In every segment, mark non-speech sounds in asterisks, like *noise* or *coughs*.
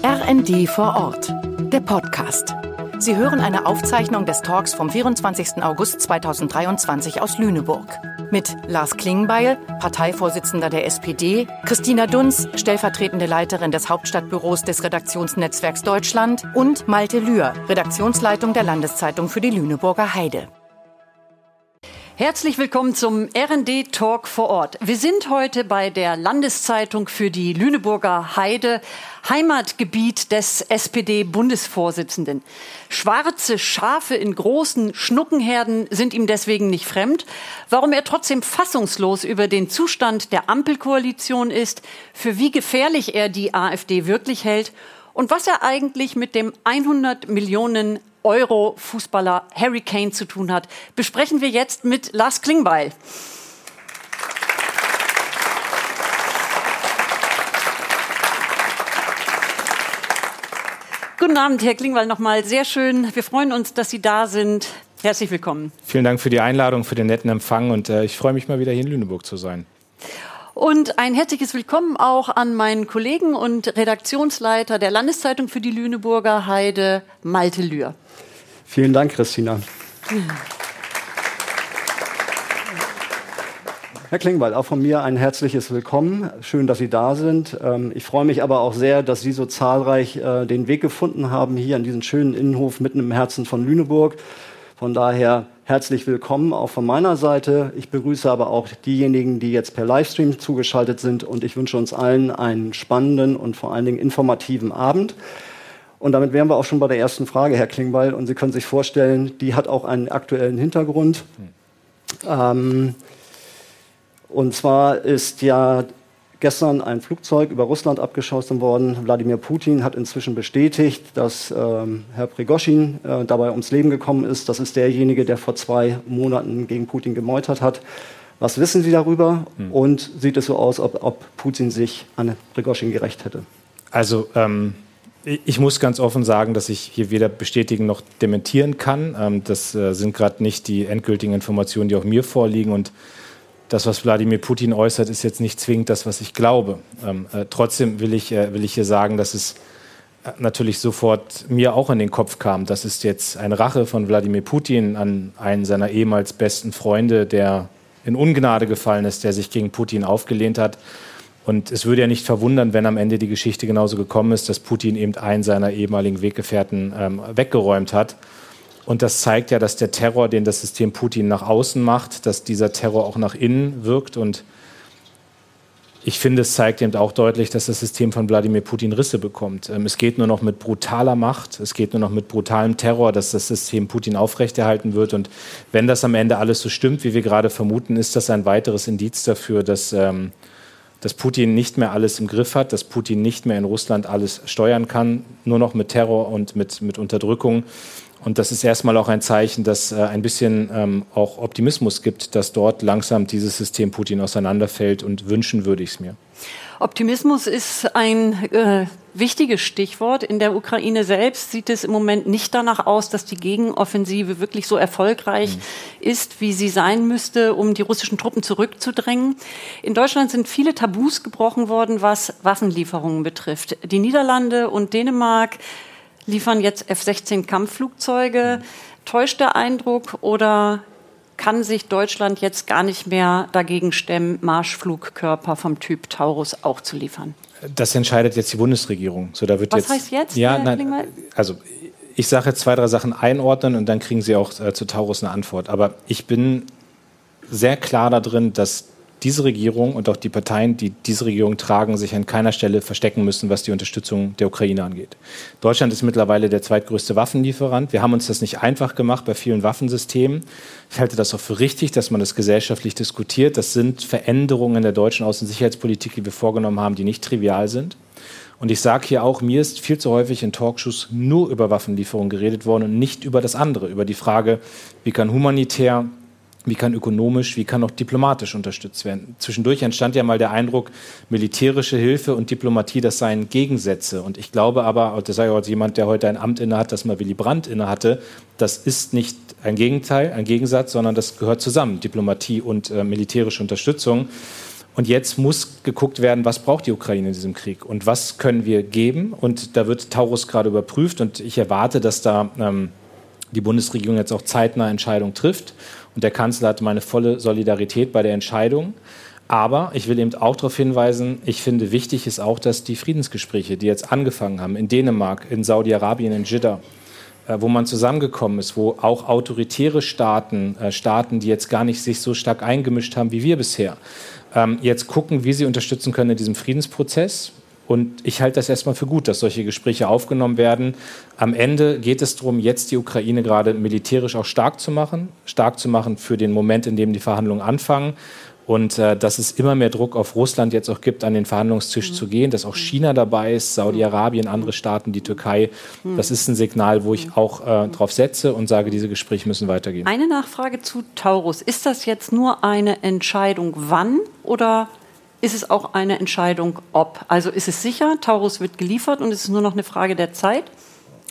RND vor Ort, der Podcast. Sie hören eine Aufzeichnung des Talks vom 24. August 2023 aus Lüneburg. Mit Lars Klingbeil, Parteivorsitzender der SPD, Christina Dunz, stellvertretende Leiterin des Hauptstadtbüros des Redaktionsnetzwerks Deutschland und Malte Lühr, Redaktionsleitung der Landeszeitung für die Lüneburger Heide. Herzlich willkommen zum RD Talk vor Ort. Wir sind heute bei der Landeszeitung für die Lüneburger Heide, Heimatgebiet des SPD-Bundesvorsitzenden. Schwarze Schafe in großen Schnuckenherden sind ihm deswegen nicht fremd. Warum er trotzdem fassungslos über den Zustand der Ampelkoalition ist, für wie gefährlich er die AfD wirklich hält und was er eigentlich mit dem 100 Millionen Euro-Fußballer Harry Kane zu tun hat, besprechen wir jetzt mit Lars Klingbeil. Guten Abend, Herr Klingbeil, nochmal sehr schön. Wir freuen uns, dass Sie da sind. Herzlich willkommen. Vielen Dank für die Einladung, für den netten Empfang und äh, ich freue mich mal wieder hier in Lüneburg zu sein. Und ein herzliches Willkommen auch an meinen Kollegen und Redaktionsleiter der Landeszeitung für die Lüneburger Heide, Malte Lühr. Vielen Dank, Christina. Herr Klingbeil, auch von mir ein herzliches Willkommen. Schön, dass Sie da sind. Ähm, ich freue mich aber auch sehr, dass Sie so zahlreich äh, den Weg gefunden haben hier an diesen schönen Innenhof mitten im Herzen von Lüneburg. Von daher herzlich willkommen auch von meiner Seite. Ich begrüße aber auch diejenigen, die jetzt per Livestream zugeschaltet sind und ich wünsche uns allen einen spannenden und vor allen Dingen informativen Abend. Und damit wären wir auch schon bei der ersten Frage, Herr Klingbeil. Und Sie können sich vorstellen, die hat auch einen aktuellen Hintergrund. Ähm, und zwar ist ja gestern ein Flugzeug über Russland abgeschossen worden. Wladimir Putin hat inzwischen bestätigt, dass ähm, Herr Prigoschin äh, dabei ums Leben gekommen ist. Das ist derjenige, der vor zwei Monaten gegen Putin gemeutert hat. Was wissen Sie darüber? Hm. Und sieht es so aus, ob, ob Putin sich an Prigoschin gerecht hätte? Also ähm, ich muss ganz offen sagen, dass ich hier weder bestätigen noch dementieren kann. Ähm, das äh, sind gerade nicht die endgültigen Informationen, die auch mir vorliegen. Und das, was Wladimir Putin äußert, ist jetzt nicht zwingend das, was ich glaube. Ähm, äh, trotzdem will ich, äh, will ich hier sagen, dass es natürlich sofort mir auch in den Kopf kam. Das ist jetzt eine Rache von Wladimir Putin an einen seiner ehemals besten Freunde, der in Ungnade gefallen ist, der sich gegen Putin aufgelehnt hat. Und es würde ja nicht verwundern, wenn am Ende die Geschichte genauso gekommen ist, dass Putin eben einen seiner ehemaligen Weggefährten ähm, weggeräumt hat. Und das zeigt ja, dass der Terror, den das System Putin nach außen macht, dass dieser Terror auch nach innen wirkt. Und ich finde, es zeigt eben auch deutlich, dass das System von Wladimir Putin Risse bekommt. Ähm, es geht nur noch mit brutaler Macht, es geht nur noch mit brutalem Terror, dass das System Putin aufrechterhalten wird. Und wenn das am Ende alles so stimmt, wie wir gerade vermuten, ist das ein weiteres Indiz dafür, dass ähm, dass Putin nicht mehr alles im Griff hat, dass Putin nicht mehr in Russland alles steuern kann, nur noch mit Terror und mit, mit Unterdrückung. Und das ist erstmal auch ein Zeichen, dass äh, ein bisschen ähm, auch Optimismus gibt, dass dort langsam dieses System Putin auseinanderfällt und wünschen würde ich es mir. Optimismus ist ein äh, wichtiges Stichwort. In der Ukraine selbst sieht es im Moment nicht danach aus, dass die Gegenoffensive wirklich so erfolgreich mhm. ist, wie sie sein müsste, um die russischen Truppen zurückzudrängen. In Deutschland sind viele Tabus gebrochen worden, was Waffenlieferungen betrifft. Die Niederlande und Dänemark liefern jetzt F-16 Kampfflugzeuge. Täuscht der Eindruck oder kann sich Deutschland jetzt gar nicht mehr dagegen stemmen, Marschflugkörper vom Typ Taurus auch zu liefern? Das entscheidet jetzt die Bundesregierung. So, da wird Was jetzt, heißt jetzt? Ja, nein, also ich sage jetzt zwei, drei Sachen einordnen und dann kriegen Sie auch äh, zu Taurus eine Antwort. Aber ich bin sehr klar da drin, dass diese Regierung und auch die Parteien, die diese Regierung tragen, sich an keiner Stelle verstecken müssen, was die Unterstützung der Ukraine angeht. Deutschland ist mittlerweile der zweitgrößte Waffenlieferant. Wir haben uns das nicht einfach gemacht bei vielen Waffensystemen. Ich halte das auch für richtig, dass man das gesellschaftlich diskutiert. Das sind Veränderungen der deutschen Außen- und Sicherheitspolitik, die wir vorgenommen haben, die nicht trivial sind. Und ich sage hier auch, mir ist viel zu häufig in Talkshows nur über Waffenlieferungen geredet worden und nicht über das andere, über die Frage, wie kann humanitär wie kann ökonomisch, wie kann auch diplomatisch unterstützt werden. Zwischendurch entstand ja mal der Eindruck, militärische Hilfe und Diplomatie, das seien Gegensätze. Und ich glaube aber, das sage ich auch jemand, der heute ein Amt innehat, das mal Willy Brandt innehatte, das ist nicht ein Gegenteil, ein Gegensatz, sondern das gehört zusammen, Diplomatie und äh, militärische Unterstützung. Und jetzt muss geguckt werden, was braucht die Ukraine in diesem Krieg und was können wir geben. Und da wird Taurus gerade überprüft und ich erwarte, dass da ähm, die Bundesregierung jetzt auch zeitnah Entscheidungen trifft. Und der Kanzler hat meine volle Solidarität bei der Entscheidung. Aber ich will eben auch darauf hinweisen, ich finde wichtig ist auch, dass die Friedensgespräche, die jetzt angefangen haben, in Dänemark, in Saudi-Arabien, in Jeddah, äh, wo man zusammengekommen ist, wo auch autoritäre Staaten, äh, Staaten, die jetzt gar nicht sich so stark eingemischt haben wie wir bisher, ähm, jetzt gucken, wie sie unterstützen können in diesem Friedensprozess. Und ich halte das erstmal für gut, dass solche Gespräche aufgenommen werden. Am Ende geht es darum, jetzt die Ukraine gerade militärisch auch stark zu machen, stark zu machen für den Moment, in dem die Verhandlungen anfangen und äh, dass es immer mehr Druck auf Russland jetzt auch gibt, an den Verhandlungstisch mhm. zu gehen, dass auch China dabei ist, Saudi-Arabien, andere Staaten, die Türkei. Mhm. Das ist ein Signal, wo ich auch äh, drauf setze und sage, diese Gespräche müssen weitergehen. Eine Nachfrage zu Taurus. Ist das jetzt nur eine Entscheidung, wann oder ist es auch eine Entscheidung, ob? Also ist es sicher, Taurus wird geliefert und es ist nur noch eine Frage der Zeit?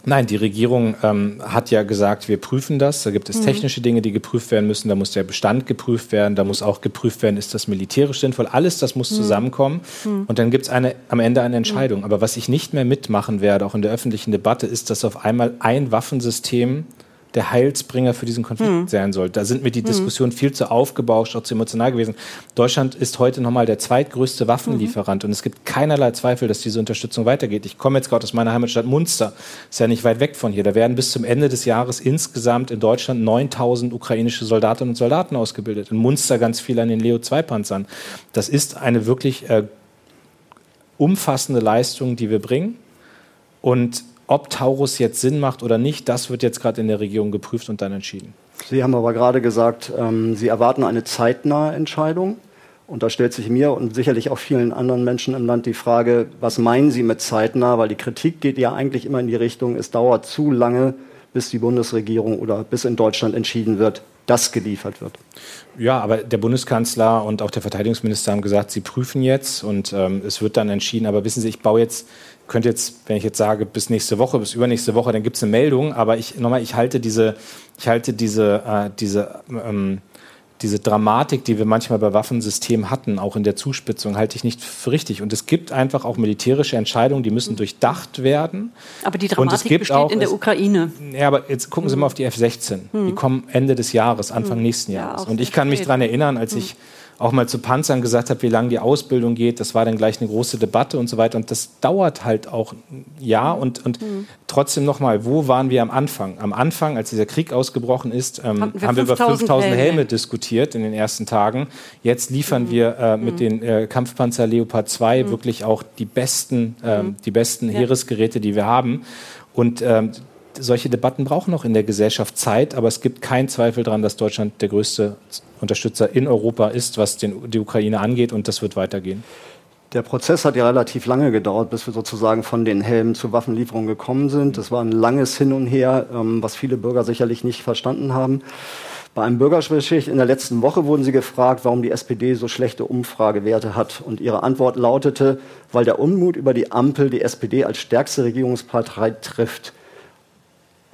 Nein, die Regierung ähm, hat ja gesagt, wir prüfen das. Da gibt es mhm. technische Dinge, die geprüft werden müssen. Da muss der Bestand geprüft werden. Da muss auch geprüft werden, ist das militärisch sinnvoll. Alles das muss mhm. zusammenkommen. Mhm. Und dann gibt es am Ende eine Entscheidung. Aber was ich nicht mehr mitmachen werde, auch in der öffentlichen Debatte, ist, dass auf einmal ein Waffensystem der Heilsbringer für diesen Konflikt mhm. sein soll. Da sind mir die mhm. Diskussionen viel zu aufgebauscht, auch zu emotional gewesen. Deutschland ist heute nochmal der zweitgrößte Waffenlieferant mhm. und es gibt keinerlei Zweifel, dass diese Unterstützung weitergeht. Ich komme jetzt gerade aus meiner Heimatstadt Munster, ist ja nicht weit weg von hier. Da werden bis zum Ende des Jahres insgesamt in Deutschland 9000 ukrainische Soldatinnen und Soldaten ausgebildet. In Munster ganz viel an den Leo-2-Panzern. Das ist eine wirklich äh, umfassende Leistung, die wir bringen. Und ob Taurus jetzt Sinn macht oder nicht, das wird jetzt gerade in der Regierung geprüft und dann entschieden. Sie haben aber gerade gesagt, ähm, Sie erwarten eine zeitnahe Entscheidung. Und da stellt sich mir und sicherlich auch vielen anderen Menschen im Land die Frage, was meinen Sie mit zeitnah? Weil die Kritik geht ja eigentlich immer in die Richtung, es dauert zu lange, bis die Bundesregierung oder bis in Deutschland entschieden wird, dass geliefert wird. Ja, aber der Bundeskanzler und auch der Verteidigungsminister haben gesagt, sie prüfen jetzt und ähm, es wird dann entschieden. Aber wissen Sie, ich baue jetzt könnte jetzt, wenn ich jetzt sage, bis nächste Woche, bis übernächste Woche, dann gibt es eine Meldung, aber ich nochmal, ich halte diese, ich halte diese, äh, diese, ähm, diese Dramatik, die wir manchmal bei Waffensystemen hatten, auch in der Zuspitzung, halte ich nicht für richtig. Und es gibt einfach auch militärische Entscheidungen, die müssen durchdacht werden. Aber die Dramatik besteht auch, in der Ukraine. Ja, aber jetzt gucken Sie mal auf die F-16. Hm. Die kommen Ende des Jahres, Anfang hm. nächsten Jahres. Ja, Und ich kann mich daran erinnern, als hm. ich auch mal zu Panzern gesagt habe, wie lange die Ausbildung geht. Das war dann gleich eine große Debatte und so weiter. Und das dauert halt auch ein Jahr. Und, und mhm. trotzdem nochmal, wo waren wir am Anfang? Am Anfang, als dieser Krieg ausgebrochen ist, ähm, wir haben wir über 5000 Helme. Helme. diskutiert in den ersten Tagen. Jetzt liefern mhm. wir äh, mit mhm. den äh, Kampfpanzer Leopard 2 mhm. wirklich auch die besten, äh, die besten ja. Heeresgeräte, die wir haben. Und ähm, solche Debatten brauchen noch in der Gesellschaft Zeit, aber es gibt keinen Zweifel daran, dass Deutschland der größte Unterstützer in Europa ist, was den, die Ukraine angeht, und das wird weitergehen. Der Prozess hat ja relativ lange gedauert, bis wir sozusagen von den Helmen zur Waffenlieferung gekommen sind. Das war ein langes Hin und Her, ähm, was viele Bürger sicherlich nicht verstanden haben. Bei einem Bürgergespräch in der letzten Woche wurden Sie gefragt, warum die SPD so schlechte Umfragewerte hat. Und Ihre Antwort lautete, weil der Unmut über die Ampel die SPD als stärkste Regierungspartei trifft.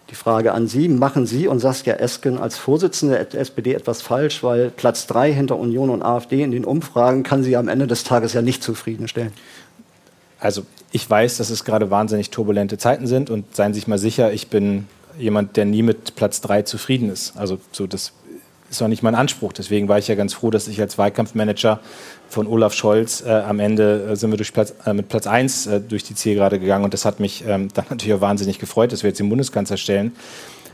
Die Frage an Sie, machen Sie und Saskia Esken als Vorsitzende der SPD etwas falsch, weil Platz drei hinter Union und AfD in den Umfragen kann Sie am Ende des Tages ja nicht zufriedenstellen? Also ich weiß, dass es gerade wahnsinnig turbulente Zeiten sind und seien Sie sich mal sicher, ich bin jemand, der nie mit Platz drei zufrieden ist. Also so das ist auch nicht mein Anspruch. Deswegen war ich ja ganz froh, dass ich als Wahlkampfmanager von Olaf Scholz äh, am Ende äh, sind wir durch Platz, äh, mit Platz 1 äh, durch die Zielgerade gegangen. Und das hat mich ähm, dann *laughs* natürlich auch wahnsinnig gefreut, dass wir jetzt den Bundeskanzler stellen.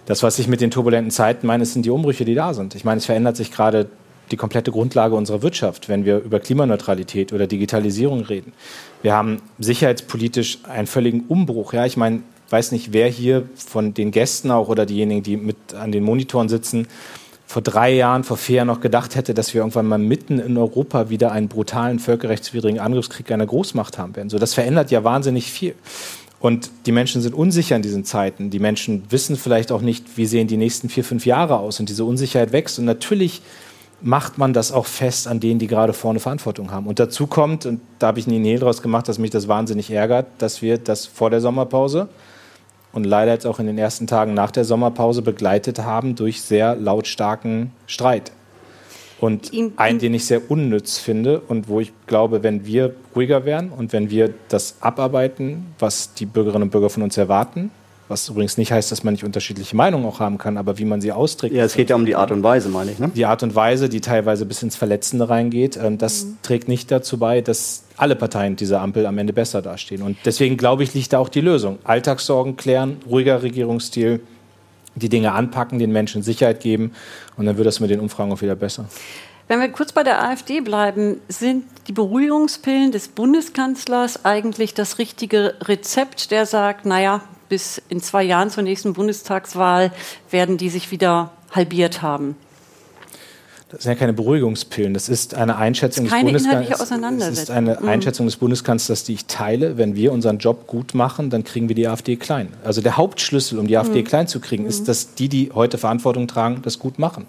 Das, was ich mit den turbulenten Zeiten meine, sind die Umbrüche, die da sind. Ich meine, es verändert sich gerade die komplette Grundlage unserer Wirtschaft, wenn wir über Klimaneutralität oder Digitalisierung reden. Wir haben sicherheitspolitisch einen völligen Umbruch. Ja, ich meine, weiß nicht, wer hier von den Gästen auch oder diejenigen, die mit an den Monitoren sitzen, vor drei Jahren, vor vier Jahren noch gedacht hätte, dass wir irgendwann mal mitten in Europa wieder einen brutalen, völkerrechtswidrigen Angriffskrieg einer Großmacht haben werden. So, das verändert ja wahnsinnig viel. Und die Menschen sind unsicher in diesen Zeiten. Die Menschen wissen vielleicht auch nicht, wie sehen die nächsten vier, fünf Jahre aus. Und diese Unsicherheit wächst. Und natürlich macht man das auch fest an denen, die gerade vorne Verantwortung haben. Und dazu kommt, und da habe ich nie Nähe draus gemacht, dass mich das wahnsinnig ärgert, dass wir das vor der Sommerpause und leider jetzt auch in den ersten Tagen nach der Sommerpause begleitet haben durch sehr lautstarken Streit. Und ihn, einen, den ich sehr unnütz finde und wo ich glaube, wenn wir ruhiger wären und wenn wir das abarbeiten, was die Bürgerinnen und Bürger von uns erwarten, was übrigens nicht heißt, dass man nicht unterschiedliche Meinungen auch haben kann, aber wie man sie austrägt. Ja, es geht ja um die Art und Weise, meine ich. Ne? Die Art und Weise, die teilweise bis ins Verletzende reingeht, ähm, das mhm. trägt nicht dazu bei, dass alle Parteien dieser Ampel am Ende besser dastehen. Und deswegen glaube ich, liegt da auch die Lösung. Alltagssorgen klären, ruhiger Regierungsstil, die Dinge anpacken, den Menschen Sicherheit geben und dann wird das mit den Umfragen auch wieder besser. Wenn wir kurz bei der AfD bleiben, sind die Beruhigungspillen des Bundeskanzlers eigentlich das richtige Rezept, der sagt, naja, bis in zwei Jahren zur nächsten Bundestagswahl werden die sich wieder halbiert haben? Das sind ja keine Beruhigungspillen. Das ist eine Einschätzung keine des Bundeskanzlers. Das ist eine mhm. Einschätzung des Bundeskanzlers, die ich teile. Wenn wir unseren Job gut machen, dann kriegen wir die AfD klein. Also der Hauptschlüssel, um die AfD mhm. klein zu kriegen, ist, mhm. dass die, die heute Verantwortung tragen, das gut machen.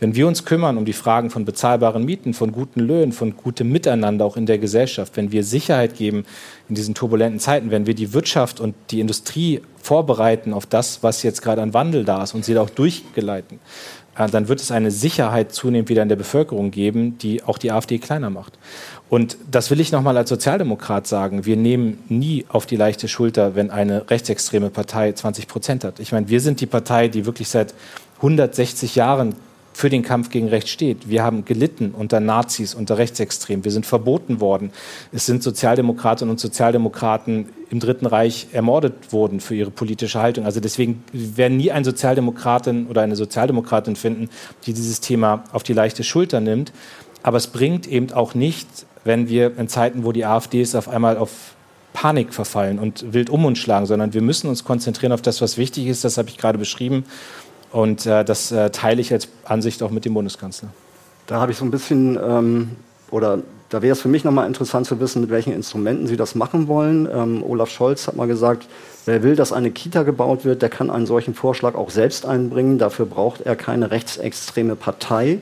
Wenn wir uns kümmern um die Fragen von bezahlbaren Mieten, von guten Löhnen, von gutem Miteinander auch in der Gesellschaft, wenn wir Sicherheit geben in diesen turbulenten Zeiten, wenn wir die Wirtschaft und die Industrie vorbereiten auf das, was jetzt gerade an Wandel da ist und sie da auch durchgeleiten, dann wird es eine Sicherheit zunehmend wieder in der Bevölkerung geben, die auch die AfD kleiner macht. Und das will ich nochmal als Sozialdemokrat sagen. Wir nehmen nie auf die leichte Schulter, wenn eine rechtsextreme Partei 20 Prozent hat. Ich meine, wir sind die Partei, die wirklich seit 160 Jahren für den Kampf gegen Recht steht. Wir haben gelitten unter Nazis, unter Rechtsextremen. Wir sind verboten worden. Es sind Sozialdemokratinnen und Sozialdemokraten im Dritten Reich ermordet worden für ihre politische Haltung. Also deswegen werden nie ein Sozialdemokratin oder eine Sozialdemokratin finden, die dieses Thema auf die leichte Schulter nimmt. Aber es bringt eben auch nicht, wenn wir in Zeiten, wo die AfD ist, auf einmal auf Panik verfallen und wild um uns schlagen, sondern wir müssen uns konzentrieren auf das, was wichtig ist. Das habe ich gerade beschrieben. Und äh, das äh, teile ich als Ansicht auch mit dem Bundeskanzler. Da habe ich so ein bisschen, ähm, oder da wäre es für mich nochmal interessant zu wissen, mit welchen Instrumenten Sie das machen wollen. Ähm, Olaf Scholz hat mal gesagt, wer will, dass eine Kita gebaut wird, der kann einen solchen Vorschlag auch selbst einbringen. Dafür braucht er keine rechtsextreme Partei.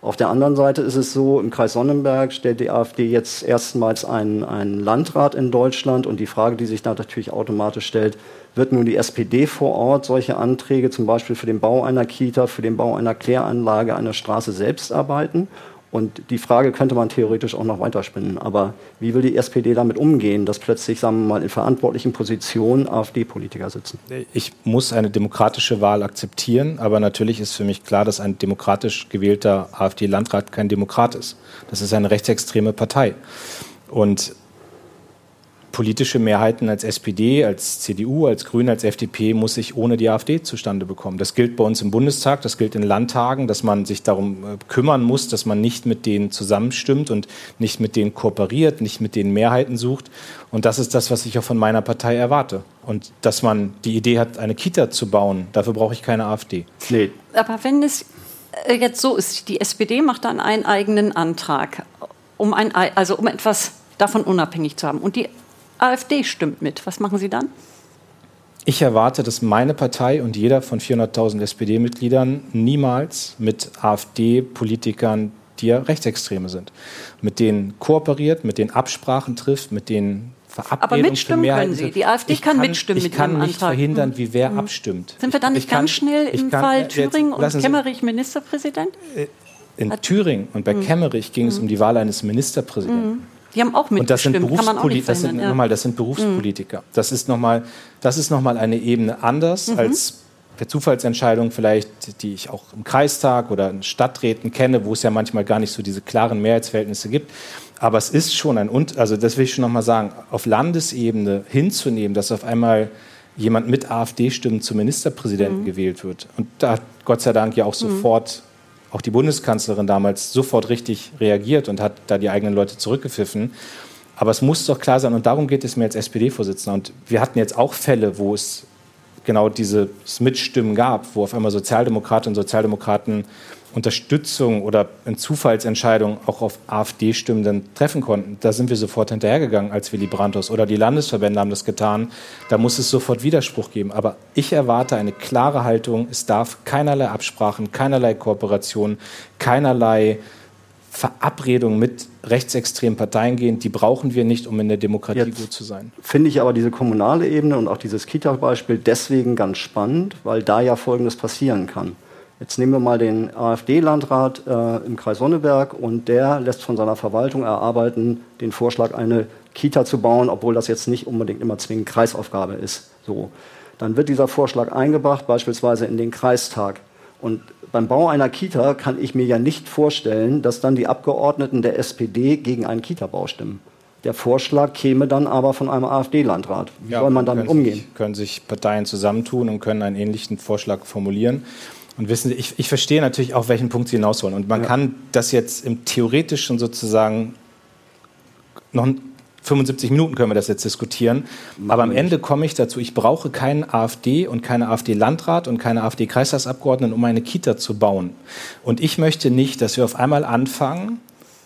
Auf der anderen Seite ist es so, im Kreis Sonnenberg stellt die AfD jetzt erstmals einen, einen Landrat in Deutschland. Und die Frage, die sich da natürlich automatisch stellt, wird nun die SPD vor Ort solche Anträge zum Beispiel für den Bau einer Kita, für den Bau einer Kläranlage, einer Straße selbst arbeiten? Und die Frage könnte man theoretisch auch noch weiterspinnen. Aber wie will die SPD damit umgehen, dass plötzlich, sagen wir mal, in verantwortlichen Positionen AfD-Politiker sitzen? Ich muss eine demokratische Wahl akzeptieren, aber natürlich ist für mich klar, dass ein demokratisch gewählter AfD-Landrat kein Demokrat ist. Das ist eine rechtsextreme Partei. Und politische Mehrheiten als SPD, als CDU, als Grüne, als FDP muss ich ohne die AfD zustande bekommen. Das gilt bei uns im Bundestag, das gilt in Landtagen, dass man sich darum äh, kümmern muss, dass man nicht mit denen zusammenstimmt und nicht mit denen kooperiert, nicht mit denen Mehrheiten sucht. Und das ist das, was ich auch von meiner Partei erwarte. Und dass man die Idee hat, eine Kita zu bauen, dafür brauche ich keine AfD. Nee. Aber wenn es äh, jetzt so ist, die SPD macht dann einen eigenen Antrag, um, ein, also um etwas davon unabhängig zu haben. Und die AfD stimmt mit. Was machen Sie dann? Ich erwarte, dass meine Partei und jeder von 400.000 SPD-Mitgliedern niemals mit AfD-Politikern, die ja Rechtsextreme sind, mit denen kooperiert, mit denen Absprachen trifft, mit denen Verabredungen Aber mitstimmen können Sie. Die AfD kann, kann, mitstimmen ich mit kann nicht Antrag. verhindern, wie wer mhm. abstimmt. Sind wir dann nicht ganz kann, schnell im kann, Fall Thüringen und Kemmerich Ministerpräsident? Äh, in Thüringen und bei mhm. Kemmerich ging es um die Wahl eines Ministerpräsidenten. Die haben auch mitgestimmt. Und das sind, Berufspoli das sind, ja. nochmal, das sind Berufspolitiker. Mhm. Das ist nochmal noch eine Ebene anders mhm. als per Zufallsentscheidung vielleicht, die ich auch im Kreistag oder in Stadträten kenne, wo es ja manchmal gar nicht so diese klaren Mehrheitsverhältnisse gibt. Aber es ist schon ein, also das will ich schon nochmal sagen, auf Landesebene hinzunehmen, dass auf einmal jemand mit AfD-Stimmen zum Ministerpräsidenten mhm. gewählt wird. Und da hat Gott sei Dank ja auch mhm. sofort auch die Bundeskanzlerin damals sofort richtig reagiert und hat da die eigenen Leute zurückgepfiffen. Aber es muss doch klar sein, und darum geht es mir als SPD-Vorsitzender. Und wir hatten jetzt auch Fälle, wo es genau dieses Mitstimmen gab, wo auf einmal Sozialdemokratinnen und Sozialdemokraten Unterstützung oder in Zufallsentscheidungen auch auf AfD-Stimmen dann treffen konnten. Da sind wir sofort hinterhergegangen als Willy Brandt's oder die Landesverbände haben das getan. Da muss es sofort Widerspruch geben. Aber ich erwarte eine klare Haltung. Es darf keinerlei Absprachen, keinerlei Kooperation, keinerlei Verabredungen mit rechtsextremen Parteien gehen, die brauchen wir nicht, um in der Demokratie Jetzt gut zu sein. Finde ich aber diese kommunale Ebene und auch dieses Kita-Beispiel deswegen ganz spannend, weil da ja Folgendes passieren kann Jetzt nehmen wir mal den AfD-Landrat äh, im Kreis Sonneberg und der lässt von seiner Verwaltung erarbeiten, den Vorschlag, eine Kita zu bauen, obwohl das jetzt nicht unbedingt immer zwingend Kreisaufgabe ist. So. Dann wird dieser Vorschlag eingebracht, beispielsweise in den Kreistag. Und beim Bau einer Kita kann ich mir ja nicht vorstellen, dass dann die Abgeordneten der SPD gegen einen Kita-Bau stimmen. Der Vorschlag käme dann aber von einem AfD-Landrat. Wie ja, soll man damit umgehen? Sich, können sich Parteien zusammentun und können einen ähnlichen Vorschlag formulieren. Und wissen Sie, ich, ich verstehe natürlich auch, welchen Punkt Sie hinaus wollen. Und man ja. kann das jetzt im theoretischen sozusagen noch 75 Minuten können wir das jetzt diskutieren. Machen Aber am Ende komme ich dazu, ich brauche keinen AfD und keine AfD-Landrat und keine AfD-Kreistagsabgeordneten, um eine Kita zu bauen. Und ich möchte nicht, dass wir auf einmal anfangen,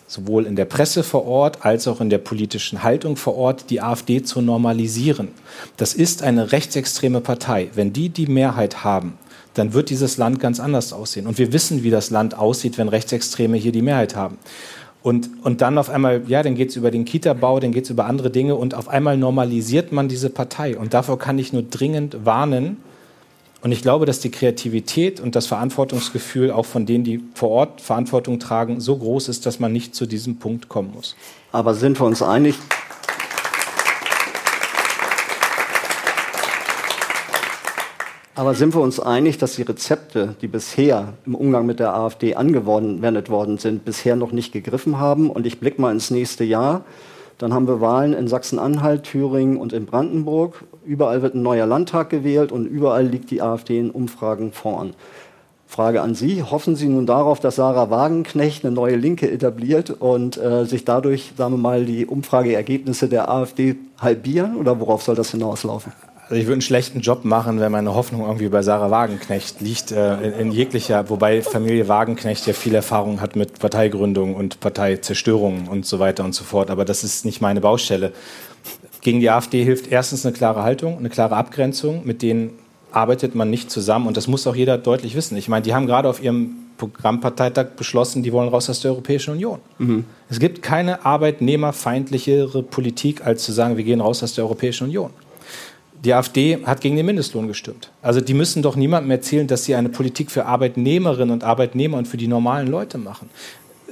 sowohl in der Presse vor Ort als auch in der politischen Haltung vor Ort, die AfD zu normalisieren. Das ist eine rechtsextreme Partei. Wenn die die Mehrheit haben, dann wird dieses Land ganz anders aussehen. Und wir wissen, wie das Land aussieht, wenn Rechtsextreme hier die Mehrheit haben. Und, und dann auf einmal, ja, dann geht es über den Kita-Bau, dann geht es über andere Dinge und auf einmal normalisiert man diese Partei. Und davor kann ich nur dringend warnen. Und ich glaube, dass die Kreativität und das Verantwortungsgefühl auch von denen, die vor Ort Verantwortung tragen, so groß ist, dass man nicht zu diesem Punkt kommen muss. Aber sind wir uns einig, Aber sind wir uns einig, dass die Rezepte, die bisher im Umgang mit der AfD angewendet worden sind, bisher noch nicht gegriffen haben? Und ich blicke mal ins nächste Jahr. Dann haben wir Wahlen in Sachsen-Anhalt, Thüringen und in Brandenburg. Überall wird ein neuer Landtag gewählt und überall liegt die AfD in Umfragen vorn. Frage an Sie. Hoffen Sie nun darauf, dass Sarah Wagenknecht eine neue Linke etabliert und äh, sich dadurch, sagen wir mal, die Umfrageergebnisse der AfD halbieren? Oder worauf soll das hinauslaufen? Also ich würde einen schlechten Job machen, wenn meine Hoffnung irgendwie bei Sarah Wagenknecht liegt, äh, in, in, jeglicher, wobei Familie Wagenknecht ja viel Erfahrung hat mit Parteigründung und Parteizerstörung und so weiter und so fort. Aber das ist nicht meine Baustelle. Gegen die AfD hilft erstens eine klare Haltung, eine klare Abgrenzung, mit denen arbeitet man nicht zusammen und das muss auch jeder deutlich wissen. Ich meine, die haben gerade auf ihrem Programmparteitag beschlossen, die wollen raus aus der Europäischen Union. Mhm. Es gibt keine arbeitnehmerfeindlichere Politik, als zu sagen, wir gehen raus aus der Europäischen Union die AfD hat gegen den Mindestlohn gestimmt. Also die müssen doch niemandem erzählen, dass sie eine Politik für Arbeitnehmerinnen und Arbeitnehmer und für die normalen Leute machen.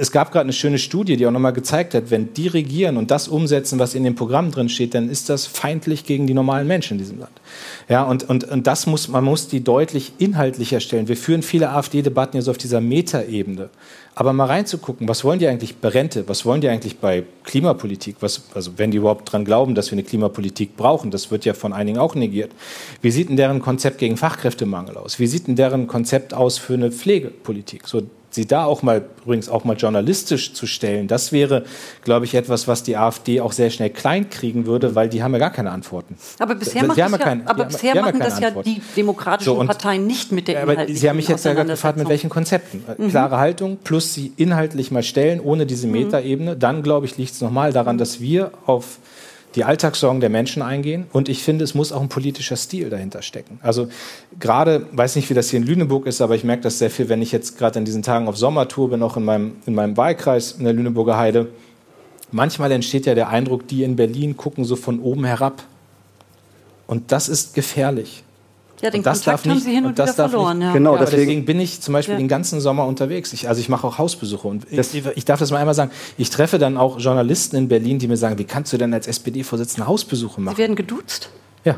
Es gab gerade eine schöne Studie, die auch nochmal gezeigt hat, wenn die regieren und das umsetzen, was in dem Programm drin steht, dann ist das feindlich gegen die normalen Menschen in diesem Land. Ja, und, und, und das muss, man muss die deutlich inhaltlicher stellen. Wir führen viele AfD-Debatten jetzt auf dieser Metaebene. Aber mal reinzugucken, was wollen die eigentlich bei Rente, was wollen die eigentlich bei Klimapolitik, was, also wenn die überhaupt dran glauben, dass wir eine Klimapolitik brauchen, das wird ja von einigen auch negiert. Wie sieht denn deren Konzept gegen Fachkräftemangel aus? Wie sieht denn deren Konzept aus für eine Pflegepolitik? So, sie da auch mal übrigens auch mal journalistisch zu stellen, das wäre, glaube ich, etwas, was die AfD auch sehr schnell klein kriegen würde, weil die haben ja gar keine Antworten. Aber bisher, macht das, ja, keine, aber bisher machen das ja die demokratischen so, Parteien nicht mit der Aber Sie haben mich jetzt ja gefragt, mit welchen Konzepten. Mhm. Klare Haltung plus sie inhaltlich mal stellen, ohne diese mhm. Metaebene. Dann, glaube ich, liegt es nochmal daran, dass wir auf die Alltagssorgen der Menschen eingehen. Und ich finde, es muss auch ein politischer Stil dahinter stecken. Also gerade, weiß nicht, wie das hier in Lüneburg ist, aber ich merke das sehr viel, wenn ich jetzt gerade in diesen Tagen auf Sommertour bin, auch in meinem, in meinem Wahlkreis in der Lüneburger Heide. Manchmal entsteht ja der Eindruck, die in Berlin gucken so von oben herab. Und das ist gefährlich. Ja, den das Kontakt darf haben Sie hin und, und wieder verloren. Nicht, ja. Genau, ja, deswegen bin ich zum Beispiel ja. den ganzen Sommer unterwegs. Ich, also ich mache auch Hausbesuche. Und ich, ich, darf das mal einmal sagen, ich treffe dann auch Journalisten in Berlin, die mir sagen, wie kannst du denn als SPD-Vorsitzender Hausbesuche machen? Sie werden geduzt? Ja.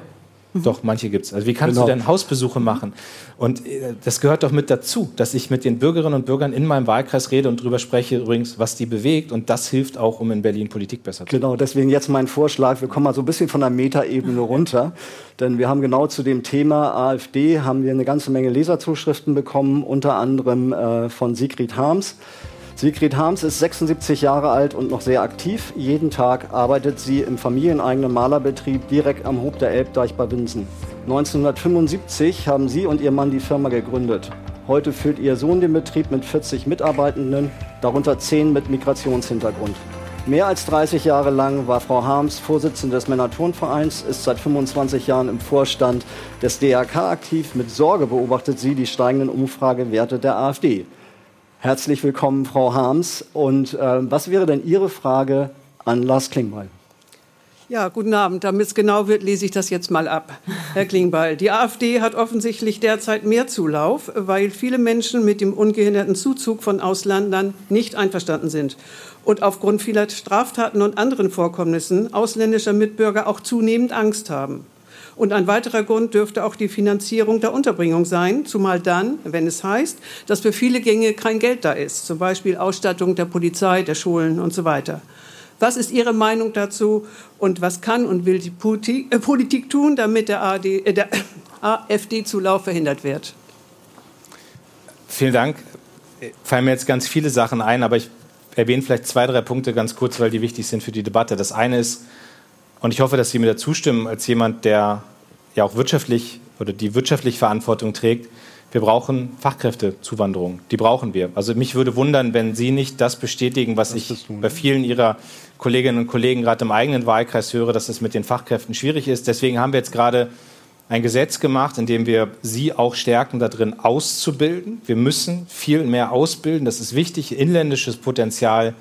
Mhm. Doch, manche gibt es. Also wie kannst genau. du denn Hausbesuche machen? Und äh, das gehört doch mit dazu, dass ich mit den Bürgerinnen und Bürgern in meinem Wahlkreis rede und darüber spreche übrigens, was die bewegt. Und das hilft auch, um in Berlin Politik besser zu machen. Genau, deswegen jetzt mein Vorschlag. Wir kommen mal so ein bisschen von der Metaebene runter. Denn wir haben genau zu dem Thema AfD haben wir eine ganze Menge Leserzuschriften bekommen, unter anderem äh, von Sigrid Harms. Sigrid Harms ist 76 Jahre alt und noch sehr aktiv. Jeden Tag arbeitet sie im familieneigenen Malerbetrieb direkt am Hof der Elbdeich bei Winsen. 1975 haben sie und ihr Mann die Firma gegründet. Heute führt ihr Sohn den Betrieb mit 40 Mitarbeitenden, darunter 10 mit Migrationshintergrund. Mehr als 30 Jahre lang war Frau Harms Vorsitzende des Männerturnvereins, ist seit 25 Jahren im Vorstand des DRK aktiv. Mit Sorge beobachtet sie die steigenden Umfragewerte der AfD. Herzlich willkommen, Frau Harms. Und äh, was wäre denn Ihre Frage an Lars Klingbeil? Ja, guten Abend. Damit es genau wird, lese ich das jetzt mal ab. Herr Klingbeil, die AfD hat offensichtlich derzeit mehr Zulauf, weil viele Menschen mit dem ungehinderten Zuzug von Ausländern nicht einverstanden sind und aufgrund vieler Straftaten und anderen Vorkommnissen ausländischer Mitbürger auch zunehmend Angst haben. Und ein weiterer Grund dürfte auch die Finanzierung der Unterbringung sein, zumal dann, wenn es heißt, dass für viele Gänge kein Geld da ist, zum Beispiel Ausstattung der Polizei, der Schulen und so weiter. Was ist Ihre Meinung dazu und was kann und will die Politik, äh, Politik tun, damit der, äh, der *coughs* AfD-Zulauf verhindert wird? Vielen Dank. Fallen mir jetzt ganz viele Sachen ein, aber ich erwähne vielleicht zwei, drei Punkte ganz kurz, weil die wichtig sind für die Debatte. Das eine ist, und ich hoffe, dass Sie mir da zustimmen, als jemand, der ja auch wirtschaftlich oder die wirtschaftlich Verantwortung trägt, wir brauchen Fachkräftezuwanderung. Die brauchen wir. Also mich würde wundern, wenn Sie nicht das bestätigen, was das ich bei vielen Ihrer Kolleginnen und Kollegen gerade im eigenen Wahlkreis höre, dass es mit den Fachkräften schwierig ist. Deswegen haben wir jetzt gerade ein Gesetz gemacht, in dem wir Sie auch stärken, darin auszubilden. Wir müssen viel mehr ausbilden. Das ist wichtig, inländisches Potenzial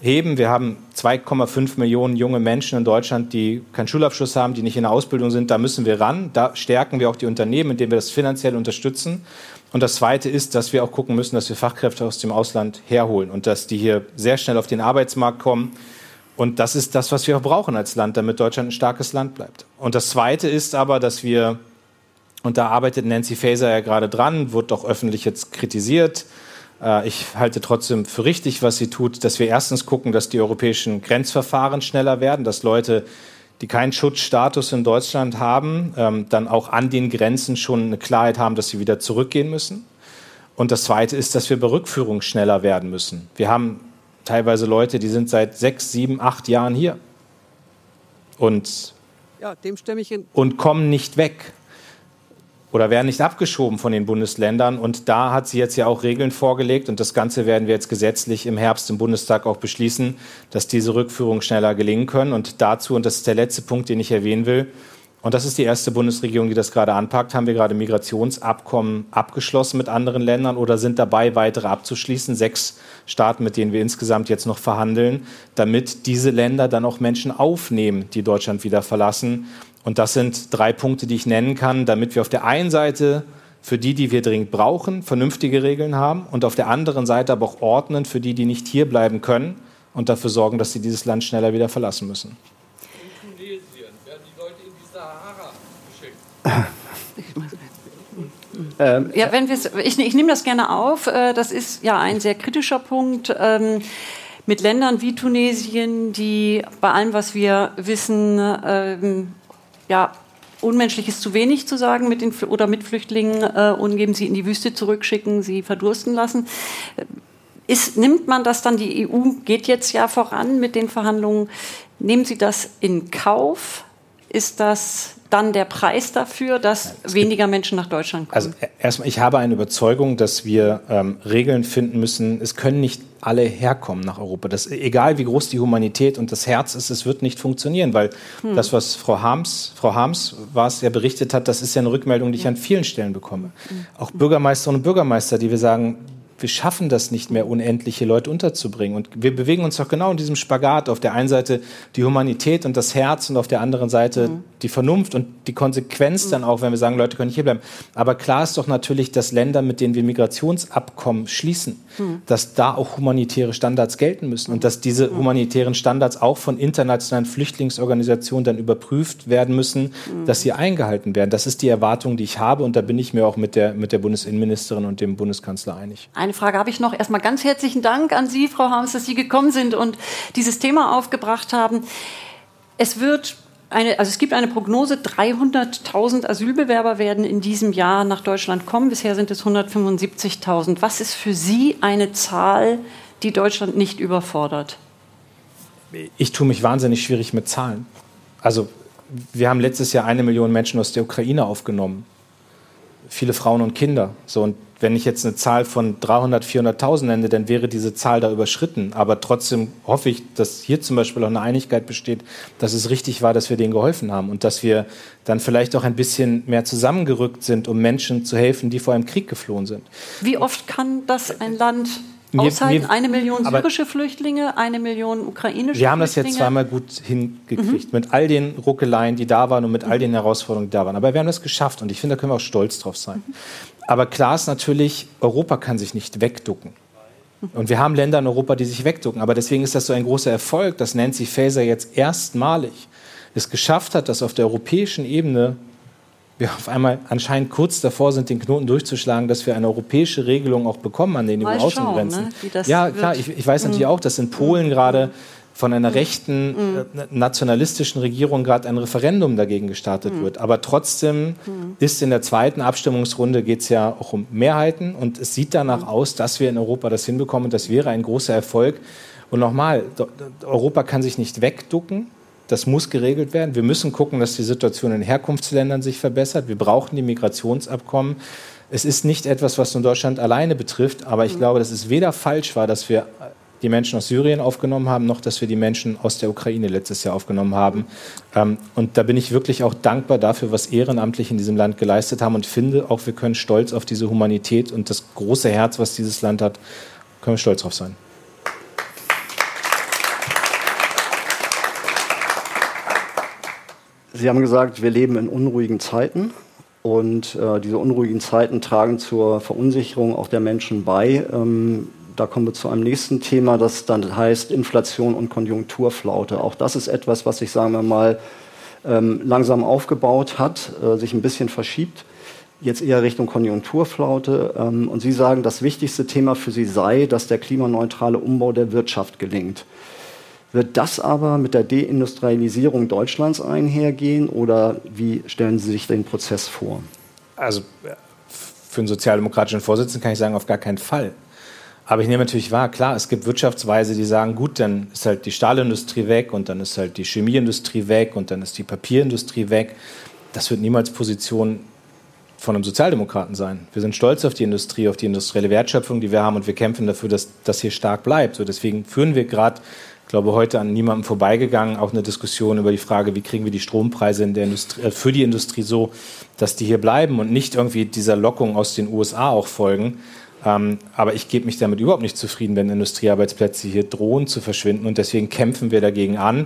heben. Wir haben 2,5 Millionen junge Menschen in Deutschland, die keinen Schulabschluss haben, die nicht in der Ausbildung sind. Da müssen wir ran. Da stärken wir auch die Unternehmen, indem wir das finanziell unterstützen. Und das Zweite ist, dass wir auch gucken müssen, dass wir Fachkräfte aus dem Ausland herholen und dass die hier sehr schnell auf den Arbeitsmarkt kommen. Und das ist das, was wir auch brauchen als Land, damit Deutschland ein starkes Land bleibt. Und das Zweite ist aber, dass wir, und da arbeitet Nancy Faeser ja gerade dran, wird auch öffentlich jetzt kritisiert, ich halte trotzdem für richtig, was sie tut, dass wir erstens gucken, dass die europäischen Grenzverfahren schneller werden, dass Leute, die keinen Schutzstatus in Deutschland haben, ähm, dann auch an den Grenzen schon eine Klarheit haben, dass sie wieder zurückgehen müssen. Und das Zweite ist, dass wir bei Rückführung schneller werden müssen. Wir haben teilweise Leute, die sind seit sechs, sieben, acht Jahren hier und, ja, und kommen nicht weg oder werden nicht abgeschoben von den Bundesländern. Und da hat sie jetzt ja auch Regeln vorgelegt. Und das Ganze werden wir jetzt gesetzlich im Herbst im Bundestag auch beschließen, dass diese Rückführungen schneller gelingen können. Und dazu, und das ist der letzte Punkt, den ich erwähnen will, und das ist die erste Bundesregierung, die das gerade anpackt, haben wir gerade Migrationsabkommen abgeschlossen mit anderen Ländern oder sind dabei, weitere abzuschließen. Sechs Staaten, mit denen wir insgesamt jetzt noch verhandeln, damit diese Länder dann auch Menschen aufnehmen, die Deutschland wieder verlassen und das sind drei Punkte, die ich nennen kann, damit wir auf der einen Seite für die, die wir dringend brauchen, vernünftige Regeln haben und auf der anderen Seite aber auch ordnen für die, die nicht hier bleiben können und dafür sorgen, dass sie dieses Land schneller wieder verlassen müssen. In Tunesien werden die Leute in die Sahara geschickt. *laughs* Ähm, ja, wenn ich, ich nehme das gerne auf. Äh, das ist ja ein sehr kritischer Punkt. Ähm, mit Ländern wie Tunesien, die bei allem, was wir wissen, ähm, ja, unmenschlich ist zu wenig zu sagen mit den oder mit Flüchtlingen äh, umgeben, sie in die Wüste zurückschicken, sie verdursten lassen. Ist, nimmt man das dann, die EU geht jetzt ja voran mit den Verhandlungen, nehmen Sie das in Kauf? Ist das dann der Preis dafür, dass weniger Menschen nach Deutschland kommen? Also erstmal, ich habe eine Überzeugung, dass wir ähm, Regeln finden müssen. Es können nicht alle herkommen nach Europa. Das, egal wie groß die Humanität und das Herz ist, es wird nicht funktionieren, weil hm. das, was Frau Harms, Frau Harms war es, ja berichtet hat, das ist ja eine Rückmeldung, die ich an vielen Stellen bekomme. Hm. Auch Bürgermeisterinnen und Bürgermeister, die wir sagen, wir schaffen das nicht mehr, unendliche Leute unterzubringen. Und wir bewegen uns doch genau in diesem Spagat. Auf der einen Seite die Humanität und das Herz und auf der anderen Seite mhm. die Vernunft und die Konsequenz mhm. dann auch, wenn wir sagen, Leute können nicht hierbleiben. Aber klar ist doch natürlich, dass Länder, mit denen wir Migrationsabkommen schließen, mhm. dass da auch humanitäre Standards gelten müssen und dass diese mhm. humanitären Standards auch von internationalen Flüchtlingsorganisationen dann überprüft werden müssen, mhm. dass sie eingehalten werden. Das ist die Erwartung, die ich habe und da bin ich mir auch mit der, mit der Bundesinnenministerin und dem Bundeskanzler einig. Eine eine Frage habe ich noch. Erstmal ganz herzlichen Dank an Sie, Frau Harms, dass Sie gekommen sind und dieses Thema aufgebracht haben. Es wird eine, also es gibt eine Prognose, 300.000 Asylbewerber werden in diesem Jahr nach Deutschland kommen. Bisher sind es 175.000. Was ist für Sie eine Zahl, die Deutschland nicht überfordert? Ich tue mich wahnsinnig schwierig mit Zahlen. Also wir haben letztes Jahr eine Million Menschen aus der Ukraine aufgenommen. Viele Frauen und Kinder. So, und wenn ich jetzt eine Zahl von 300, 400.000 nenne, dann wäre diese Zahl da überschritten. Aber trotzdem hoffe ich, dass hier zum Beispiel auch eine Einigkeit besteht, dass es richtig war, dass wir denen geholfen haben und dass wir dann vielleicht auch ein bisschen mehr zusammengerückt sind, um Menschen zu helfen, die vor einem Krieg geflohen sind. Wie oft kann das ein Land aushalten? Eine Million syrische Flüchtlinge, eine Million ukrainische Flüchtlinge? Wir haben das jetzt zweimal gut hingekriegt, mhm. mit all den Ruckeleien, die da waren und mit all den Herausforderungen, die da waren. Aber wir haben das geschafft und ich finde, da können wir auch stolz drauf sein. Mhm. Aber klar ist natürlich, Europa kann sich nicht wegducken. Und wir haben Länder in Europa, die sich wegducken. Aber deswegen ist das so ein großer Erfolg, dass Nancy Faeser jetzt erstmalig es geschafft hat, dass auf der europäischen Ebene wir auf einmal anscheinend kurz davor sind, den Knoten durchzuschlagen, dass wir eine europäische Regelung auch bekommen an den EU-Außengrenzen. Ne, ja, klar, ich, ich weiß natürlich mhm. auch, dass in Polen mhm. gerade von einer rechten mhm. äh, nationalistischen Regierung gerade ein Referendum dagegen gestartet mhm. wird. Aber trotzdem mhm. ist in der zweiten Abstimmungsrunde geht es ja auch um Mehrheiten und es sieht danach aus, dass wir in Europa das hinbekommen und das wäre ein großer Erfolg. Und nochmal, Europa kann sich nicht wegducken. Das muss geregelt werden. Wir müssen gucken, dass die Situation in Herkunftsländern sich verbessert. Wir brauchen die Migrationsabkommen. Es ist nicht etwas, was nur Deutschland alleine betrifft, aber ich mhm. glaube, dass es weder falsch war, dass wir die Menschen aus Syrien aufgenommen haben, noch dass wir die Menschen aus der Ukraine letztes Jahr aufgenommen haben. Ähm, und da bin ich wirklich auch dankbar dafür, was ehrenamtlich in diesem Land geleistet haben und finde auch, wir können stolz auf diese Humanität und das große Herz, was dieses Land hat, können wir stolz drauf sein. Sie haben gesagt, wir leben in unruhigen Zeiten und äh, diese unruhigen Zeiten tragen zur Verunsicherung auch der Menschen bei. Ähm, da kommen wir zu einem nächsten Thema, das dann heißt Inflation und Konjunkturflaute. Auch das ist etwas, was sich, sagen wir mal, ähm, langsam aufgebaut hat, äh, sich ein bisschen verschiebt. Jetzt eher Richtung Konjunkturflaute. Ähm, und Sie sagen, das wichtigste Thema für Sie sei, dass der klimaneutrale Umbau der Wirtschaft gelingt. Wird das aber mit der Deindustrialisierung Deutschlands einhergehen oder wie stellen Sie sich den Prozess vor? Also für einen sozialdemokratischen Vorsitzenden kann ich sagen, auf gar keinen Fall. Aber ich nehme natürlich wahr, klar, es gibt Wirtschaftsweise, die sagen, gut, dann ist halt die Stahlindustrie weg und dann ist halt die Chemieindustrie weg und dann ist die Papierindustrie weg. Das wird niemals Position von einem Sozialdemokraten sein. Wir sind stolz auf die Industrie, auf die industrielle Wertschöpfung, die wir haben und wir kämpfen dafür, dass das hier stark bleibt. So deswegen führen wir gerade glaube, heute an niemandem vorbeigegangen, auch eine Diskussion über die Frage, wie kriegen wir die Strompreise in der Industrie, äh, für die Industrie so, dass die hier bleiben und nicht irgendwie dieser Lockung aus den USA auch folgen. Ähm, aber ich gebe mich damit überhaupt nicht zufrieden, wenn Industriearbeitsplätze hier drohen zu verschwinden und deswegen kämpfen wir dagegen an.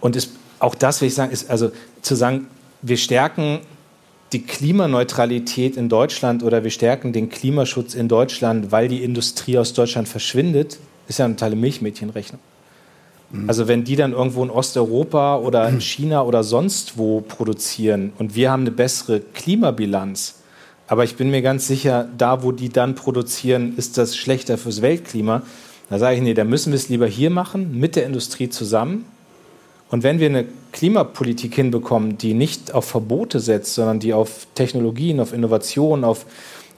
Und ist, auch das will ich sagen, ist also zu sagen, wir stärken die Klimaneutralität in Deutschland oder wir stärken den Klimaschutz in Deutschland, weil die Industrie aus Deutschland verschwindet, ist ja eine totale Milchmädchenrechnung. Mhm. Also wenn die dann irgendwo in Osteuropa oder in China oder sonst wo produzieren und wir haben eine bessere Klimabilanz, aber ich bin mir ganz sicher, da wo die dann produzieren, ist das schlechter fürs Weltklima. Da sage ich, nee, da müssen wir es lieber hier machen, mit der Industrie zusammen. Und wenn wir eine Klimapolitik hinbekommen, die nicht auf Verbote setzt, sondern die auf Technologien, auf Innovationen, auf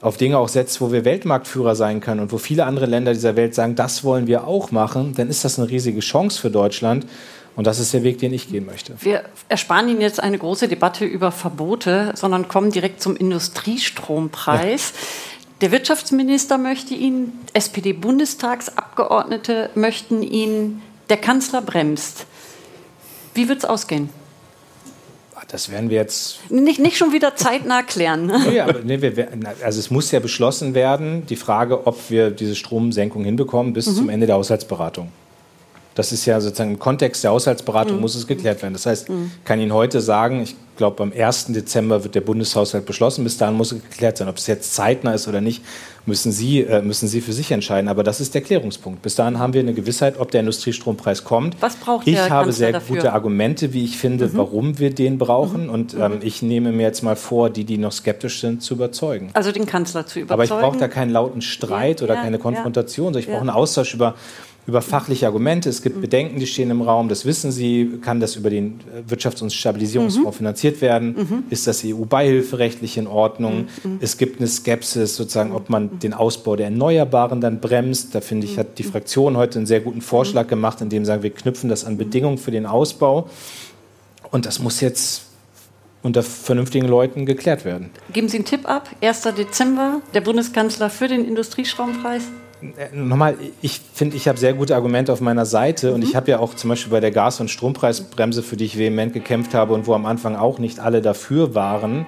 auf Dinge auch setzt, wo wir Weltmarktführer sein können und wo viele andere Länder dieser Welt sagen, das wollen wir auch machen, dann ist das eine riesige Chance für Deutschland. Und das ist der Weg, den ich gehen möchte. Wir ersparen Ihnen jetzt eine große Debatte über Verbote, sondern kommen direkt zum Industriestrompreis. Ja. Der Wirtschaftsminister möchte ihn, SPD-Bundestagsabgeordnete möchten ihn, der Kanzler bremst. Wie wird es ausgehen? Das werden wir jetzt. Nicht, nicht schon wieder zeitnah klären. Ne? nee, aber, nee, wir, also es muss ja beschlossen werden, die Frage, ob wir diese Stromsenkung hinbekommen bis mhm. zum Ende der Haushaltsberatung. Das ist ja sozusagen im Kontext der Haushaltsberatung mhm. muss es geklärt werden. Das heißt, mhm. kann Ihnen heute sagen, ich glaube, am 1. Dezember wird der Bundeshaushalt beschlossen. Bis dahin muss es geklärt sein. Ob es jetzt zeitnah ist oder nicht, müssen Sie, äh, müssen Sie für sich entscheiden. Aber das ist der Klärungspunkt. Bis dahin haben wir eine Gewissheit, ob der Industriestrompreis kommt. Was braucht ich habe sehr dafür? gute Argumente, wie ich finde, mhm. warum wir den brauchen. Mhm. Und ähm, mhm. ich nehme mir jetzt mal vor, die, die noch skeptisch sind, zu überzeugen. Also den Kanzler zu überzeugen. Aber ich brauche da keinen lauten Streit ja, oder ja, keine Konfrontation. Ja. Ich brauche einen Austausch über über fachliche Argumente. Es gibt Bedenken, die stehen im Raum. Das wissen Sie. Kann das über den Wirtschafts- und Stabilisierungsfonds mhm. finanziert werden? Mhm. Ist das EU-Beihilferechtlich in Ordnung? Mhm. Es gibt eine Skepsis, sozusagen, ob man den Ausbau der Erneuerbaren dann bremst. Da finde ich, hat die Fraktion heute einen sehr guten Vorschlag gemacht, indem sie sagen, wir knüpfen das an Bedingungen für den Ausbau. Und das muss jetzt unter vernünftigen Leuten geklärt werden. Geben Sie einen Tipp ab. 1. Dezember, der Bundeskanzler für den Industriestrompreis? Äh, nochmal, ich finde, ich habe sehr gute Argumente auf meiner Seite mhm. und ich habe ja auch zum Beispiel bei der Gas- und Strompreisbremse, für die ich vehement gekämpft habe und wo am Anfang auch nicht alle dafür waren,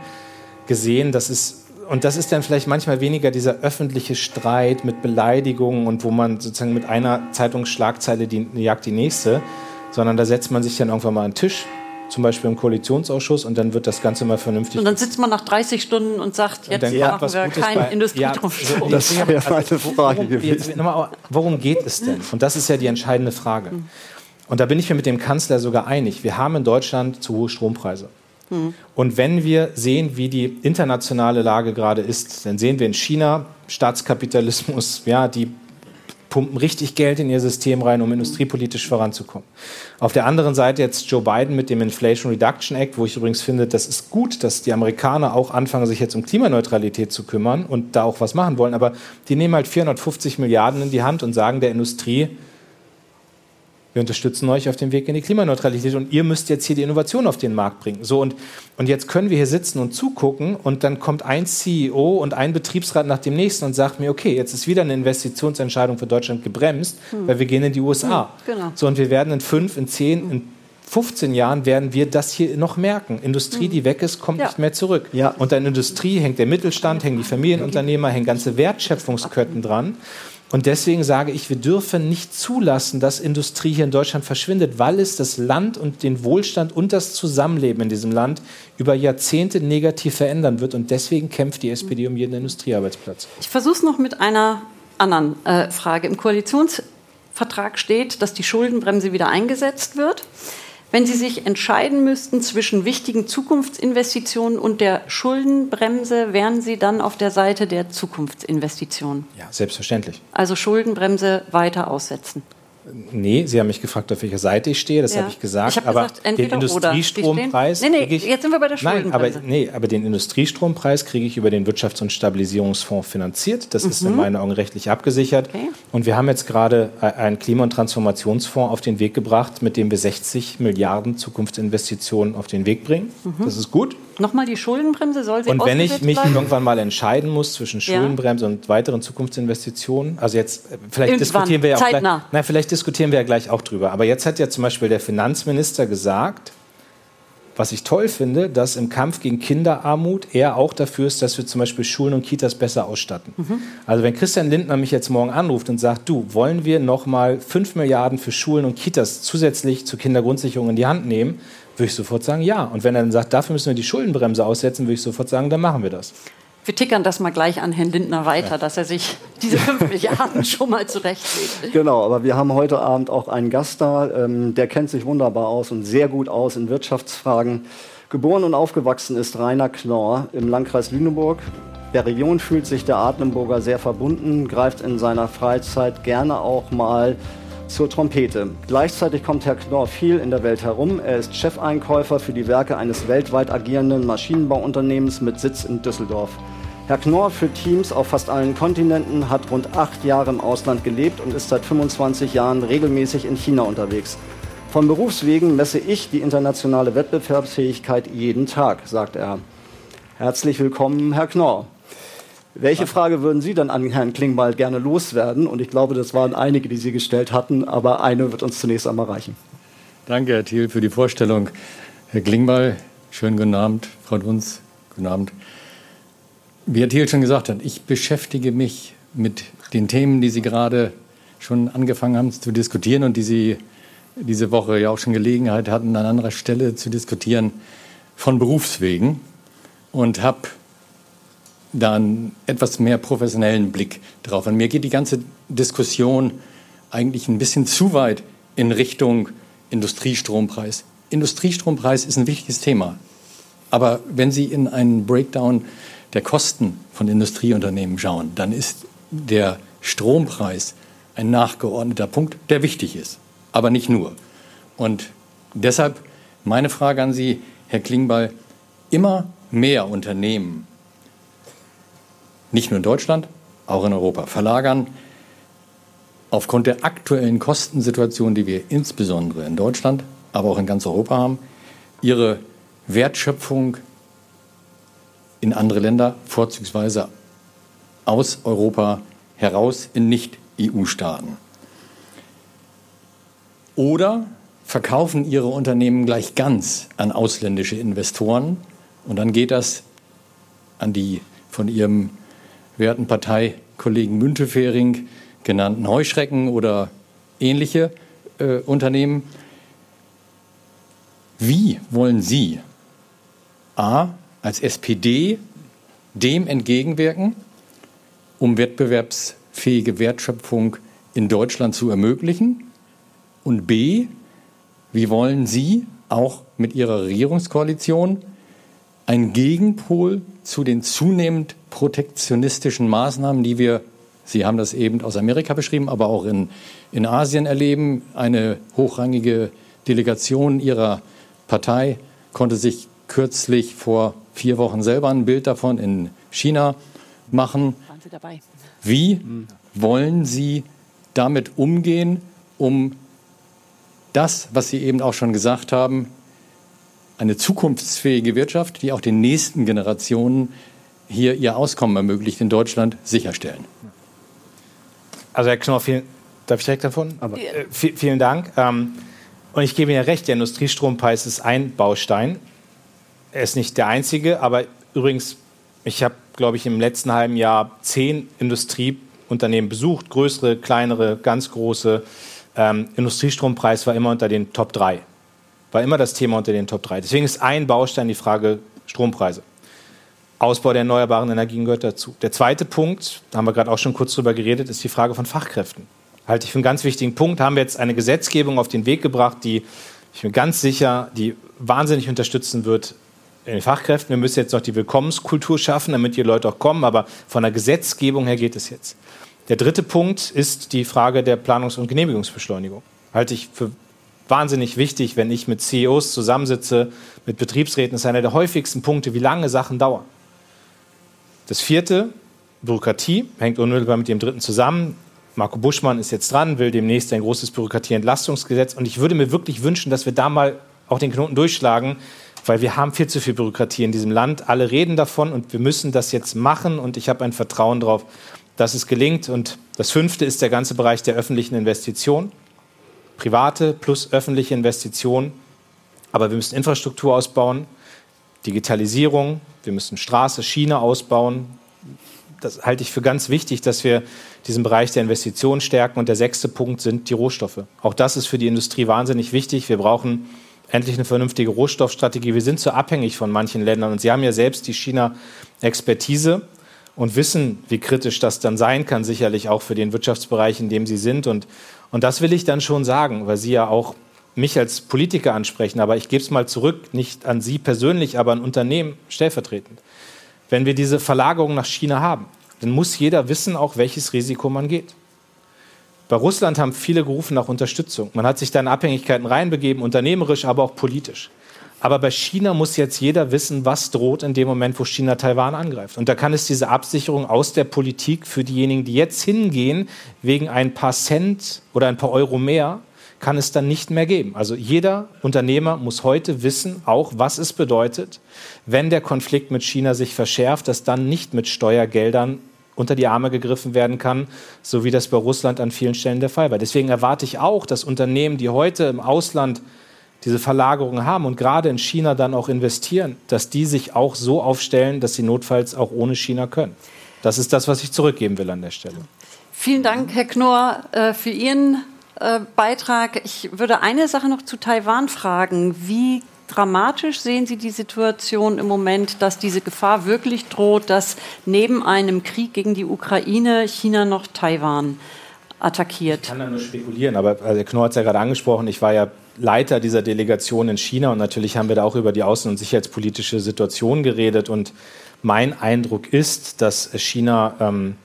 gesehen, dass es und das ist dann vielleicht manchmal weniger dieser öffentliche Streit mit Beleidigungen und wo man sozusagen mit einer Zeitungsschlagzeile die jagt die nächste, sondern da setzt man sich dann irgendwann mal an den Tisch, zum Beispiel im Koalitionsausschuss und dann wird das Ganze mal vernünftig. Und dann sitzt man nach 30 Stunden und sagt, jetzt machen wir keinen Industriestrom. Ja, das wäre meine Frage gewesen. Worum, worum geht es denn? Und das ist ja die entscheidende Frage. Und da bin ich mir mit dem Kanzler sogar einig. Wir haben in Deutschland zu hohe Strompreise. Und wenn wir sehen, wie die internationale Lage gerade ist, dann sehen wir in China Staatskapitalismus, *laughs* ja, die pumpen richtig Geld in ihr System rein, um industriepolitisch voranzukommen. Auf der anderen Seite jetzt Joe Biden mit dem Inflation Reduction Act, wo ich übrigens finde, das ist gut, dass die Amerikaner auch anfangen, sich jetzt um Klimaneutralität zu kümmern und da auch was machen wollen. Aber die nehmen halt 450 Milliarden in die Hand und sagen der Industrie, wir unterstützen euch auf dem Weg in die Klimaneutralität und ihr müsst jetzt hier die Innovation auf den Markt bringen. So und, und jetzt können wir hier sitzen und zugucken und dann kommt ein CEO und ein Betriebsrat nach dem nächsten und sagt mir, okay, jetzt ist wieder eine Investitionsentscheidung für Deutschland gebremst, hm. weil wir gehen in die USA. Hm, genau. So und wir werden in fünf, in zehn, in 15 Jahren werden wir das hier noch merken. Industrie, hm. die weg ist, kommt ja. nicht mehr zurück. Ja. Und an Industrie hängt der Mittelstand, hängen die Familienunternehmer, hängen ganze Wertschöpfungsketten dran. Und deswegen sage ich, wir dürfen nicht zulassen, dass Industrie hier in Deutschland verschwindet, weil es das Land und den Wohlstand und das Zusammenleben in diesem Land über Jahrzehnte negativ verändern wird. Und deswegen kämpft die SPD um jeden Industriearbeitsplatz. Ich versuche es noch mit einer anderen äh, Frage. Im Koalitionsvertrag steht, dass die Schuldenbremse wieder eingesetzt wird. Wenn Sie sich entscheiden müssten zwischen wichtigen Zukunftsinvestitionen und der Schuldenbremse, wären Sie dann auf der Seite der Zukunftsinvestitionen? Ja, selbstverständlich. Also Schuldenbremse weiter aussetzen. Nee, Sie haben mich gefragt, auf welcher Seite ich stehe, das ja. habe ich gesagt. Ich hab aber gesagt, den Industriestrompreis. Nee, nee, ich, jetzt sind wir bei der. Nein, aber, nee, aber den Industriestrompreis kriege ich über den Wirtschafts- und Stabilisierungsfonds finanziert. Das mhm. ist in meinen Augen rechtlich abgesichert. Okay. Und wir haben jetzt gerade einen Klima- und Transformationsfonds auf den Weg gebracht, mit dem wir 60 Milliarden Zukunftsinvestitionen auf den Weg bringen. Mhm. Das ist gut. Nochmal die Schuldenbremse soll sie Und wenn ich mich bleiben? irgendwann mal entscheiden muss zwischen Schuldenbremse ja. und weiteren Zukunftsinvestitionen, also jetzt äh, vielleicht Irgendwann, diskutieren wir ja auch gleich, na, vielleicht diskutieren wir ja gleich auch drüber. Aber jetzt hat ja zum Beispiel der Finanzminister gesagt, was ich toll finde, dass im Kampf gegen Kinderarmut er auch dafür ist, dass wir zum Beispiel Schulen und Kitas besser ausstatten. Mhm. Also wenn Christian Lindner mich jetzt morgen anruft und sagt, du, wollen wir nochmal 5 Milliarden für Schulen und Kitas zusätzlich zur Kindergrundsicherung in die Hand nehmen, würde ich sofort sagen, ja. Und wenn er dann sagt, dafür müssen wir die Schuldenbremse aussetzen, würde ich sofort sagen, dann machen wir das. Wir tickern das mal gleich an Herrn Lindner weiter, ja. dass er sich diese 5 *laughs* Milliarden schon mal zurechtlegt. Genau, aber wir haben heute Abend auch einen Gast da, ähm, der kennt sich wunderbar aus und sehr gut aus in Wirtschaftsfragen. Geboren und aufgewachsen ist Rainer Knorr im Landkreis Lüneburg. Der Region fühlt sich der Adlenburger sehr verbunden, greift in seiner Freizeit gerne auch mal zur Trompete. Gleichzeitig kommt Herr Knorr viel in der Welt herum. Er ist Chefeinkäufer für die Werke eines weltweit agierenden Maschinenbauunternehmens mit Sitz in Düsseldorf. Herr Knorr führt Teams auf fast allen Kontinenten, hat rund acht Jahre im Ausland gelebt und ist seit 25 Jahren regelmäßig in China unterwegs. Von Berufswegen messe ich die internationale Wettbewerbsfähigkeit jeden Tag, sagt er. Herzlich willkommen, Herr Knorr. Welche Frage würden Sie dann an Herrn Klingbeil gerne loswerden? Und ich glaube, das waren einige, die Sie gestellt hatten, aber eine wird uns zunächst einmal reichen. Danke, Herr Thiel, für die Vorstellung. Herr Klingbeil, schönen guten Abend. Frau Dunz, guten Abend. Wie Herr Thiel schon gesagt hat, ich beschäftige mich mit den Themen, die Sie gerade schon angefangen haben zu diskutieren und die Sie diese Woche ja auch schon Gelegenheit hatten, an anderer Stelle zu diskutieren, von Berufswegen und habe da einen etwas mehr professionellen Blick drauf. Und mir geht die ganze Diskussion eigentlich ein bisschen zu weit in Richtung Industriestrompreis. Industriestrompreis ist ein wichtiges Thema. Aber wenn Sie in einen Breakdown der Kosten von Industrieunternehmen schauen, dann ist der Strompreis ein nachgeordneter Punkt, der wichtig ist, aber nicht nur. Und deshalb meine Frage an Sie, Herr Klingbeil, immer mehr Unternehmen nicht nur in Deutschland, auch in Europa verlagern. Aufgrund der aktuellen Kostensituation, die wir insbesondere in Deutschland, aber auch in ganz Europa haben, ihre Wertschöpfung in andere Länder, vorzugsweise aus Europa heraus in Nicht-EU-Staaten. Oder verkaufen ihre Unternehmen gleich ganz an ausländische Investoren und dann geht das an die von Ihrem werten Parteikollegen Müntefering genannten Heuschrecken oder ähnliche äh, Unternehmen. Wie wollen Sie A als SPD dem entgegenwirken, um wettbewerbsfähige Wertschöpfung in Deutschland zu ermöglichen? Und B, wie wollen Sie auch mit Ihrer Regierungskoalition einen Gegenpol zu den zunehmend protektionistischen Maßnahmen, die wir, Sie haben das eben aus Amerika beschrieben, aber auch in, in Asien erleben. Eine hochrangige Delegation Ihrer Partei konnte sich kürzlich vor vier Wochen selber ein Bild davon in China machen. Waren Sie dabei? Wie wollen Sie damit umgehen, um das, was Sie eben auch schon gesagt haben, eine zukunftsfähige Wirtschaft, die auch den nächsten Generationen hier ihr Auskommen ermöglicht in Deutschland, sicherstellen. Also Herr Knorr, vielen, darf ich direkt davon? Aber, äh, vielen Dank. Ähm, und ich gebe Ihnen recht, der Industriestrompreis ist ein Baustein. Er ist nicht der einzige, aber übrigens, ich habe, glaube ich, im letzten halben Jahr zehn Industrieunternehmen besucht, größere, kleinere, ganz große. Ähm, Industriestrompreis war immer unter den Top 3. War immer das Thema unter den Top 3. Deswegen ist ein Baustein die Frage Strompreise. Ausbau der erneuerbaren Energien gehört dazu. Der zweite Punkt, da haben wir gerade auch schon kurz drüber geredet, ist die Frage von Fachkräften. Halte ich für einen ganz wichtigen Punkt. Haben wir jetzt eine Gesetzgebung auf den Weg gebracht, die, ich bin ganz sicher, die wahnsinnig unterstützen wird in den Fachkräften. Wir müssen jetzt noch die Willkommenskultur schaffen, damit die Leute auch kommen. Aber von der Gesetzgebung her geht es jetzt. Der dritte Punkt ist die Frage der Planungs- und Genehmigungsbeschleunigung. Halte ich für wahnsinnig wichtig, wenn ich mit CEOs zusammensitze, mit Betriebsräten. Das ist einer der häufigsten Punkte, wie lange Sachen dauern. Das vierte, Bürokratie, hängt unmittelbar mit dem dritten zusammen. Marco Buschmann ist jetzt dran, will demnächst ein großes Bürokratieentlastungsgesetz. Und ich würde mir wirklich wünschen, dass wir da mal auch den Knoten durchschlagen, weil wir haben viel zu viel Bürokratie in diesem Land. Alle reden davon und wir müssen das jetzt machen. Und ich habe ein Vertrauen darauf, dass es gelingt. Und das fünfte ist der ganze Bereich der öffentlichen Investitionen. Private plus öffentliche Investitionen. Aber wir müssen Infrastruktur ausbauen, Digitalisierung, wir müssen Straße, Schiene ausbauen. Das halte ich für ganz wichtig, dass wir diesen Bereich der Investitionen stärken. Und der sechste Punkt sind die Rohstoffe. Auch das ist für die Industrie wahnsinnig wichtig. Wir brauchen endlich eine vernünftige Rohstoffstrategie. Wir sind zu abhängig von manchen Ländern. Und Sie haben ja selbst die China-Expertise und wissen, wie kritisch das dann sein kann, sicherlich auch für den Wirtschaftsbereich, in dem Sie sind. Und, und das will ich dann schon sagen, weil Sie ja auch mich als Politiker ansprechen, aber ich gebe es mal zurück, nicht an Sie persönlich, aber an Unternehmen stellvertretend. Wenn wir diese Verlagerung nach China haben, dann muss jeder wissen, auch welches Risiko man geht. Bei Russland haben viele gerufen nach Unterstützung. Man hat sich da in Abhängigkeiten reinbegeben, unternehmerisch, aber auch politisch. Aber bei China muss jetzt jeder wissen, was droht in dem Moment, wo China Taiwan angreift. Und da kann es diese Absicherung aus der Politik für diejenigen, die jetzt hingehen, wegen ein paar Cent oder ein paar Euro mehr, kann es dann nicht mehr geben. Also jeder Unternehmer muss heute wissen, auch was es bedeutet, wenn der Konflikt mit China sich verschärft, dass dann nicht mit Steuergeldern unter die Arme gegriffen werden kann, so wie das bei Russland an vielen Stellen der Fall war. Deswegen erwarte ich auch, dass Unternehmen, die heute im Ausland diese Verlagerung haben und gerade in China dann auch investieren, dass die sich auch so aufstellen, dass sie notfalls auch ohne China können. Das ist das, was ich zurückgeben will an der Stelle. Vielen Dank, Herr Knorr, äh, für Ihren äh, Beitrag. Ich würde eine Sache noch zu Taiwan fragen. Wie dramatisch sehen Sie die Situation im Moment, dass diese Gefahr wirklich droht, dass neben einem Krieg gegen die Ukraine China noch Taiwan attackiert? Ich kann da nur spekulieren, aber also Knorr hat es ja gerade angesprochen. Ich war ja Leiter dieser Delegation in China und natürlich haben wir da auch über die außen- und sicherheitspolitische Situation geredet. Und mein Eindruck ist, dass China, ähm,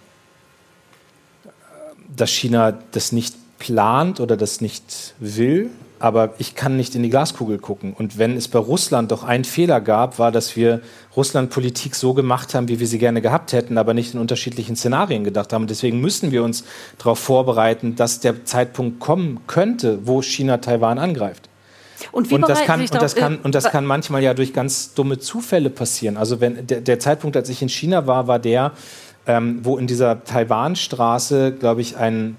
dass China das nicht plant oder das nicht will, aber ich kann nicht in die Glaskugel gucken. Und wenn es bei Russland doch einen Fehler gab, war, dass wir Russland-Politik so gemacht haben, wie wir sie gerne gehabt hätten, aber nicht in unterschiedlichen Szenarien gedacht haben. Und deswegen müssen wir uns darauf vorbereiten, dass der Zeitpunkt kommen könnte, wo China Taiwan angreift. Und, und, das kann, und, das kann, und das kann manchmal ja durch ganz dumme Zufälle passieren. Also wenn der, der Zeitpunkt, als ich in China war, war der, ähm, wo in dieser Taiwan-Straße, glaube ich, ein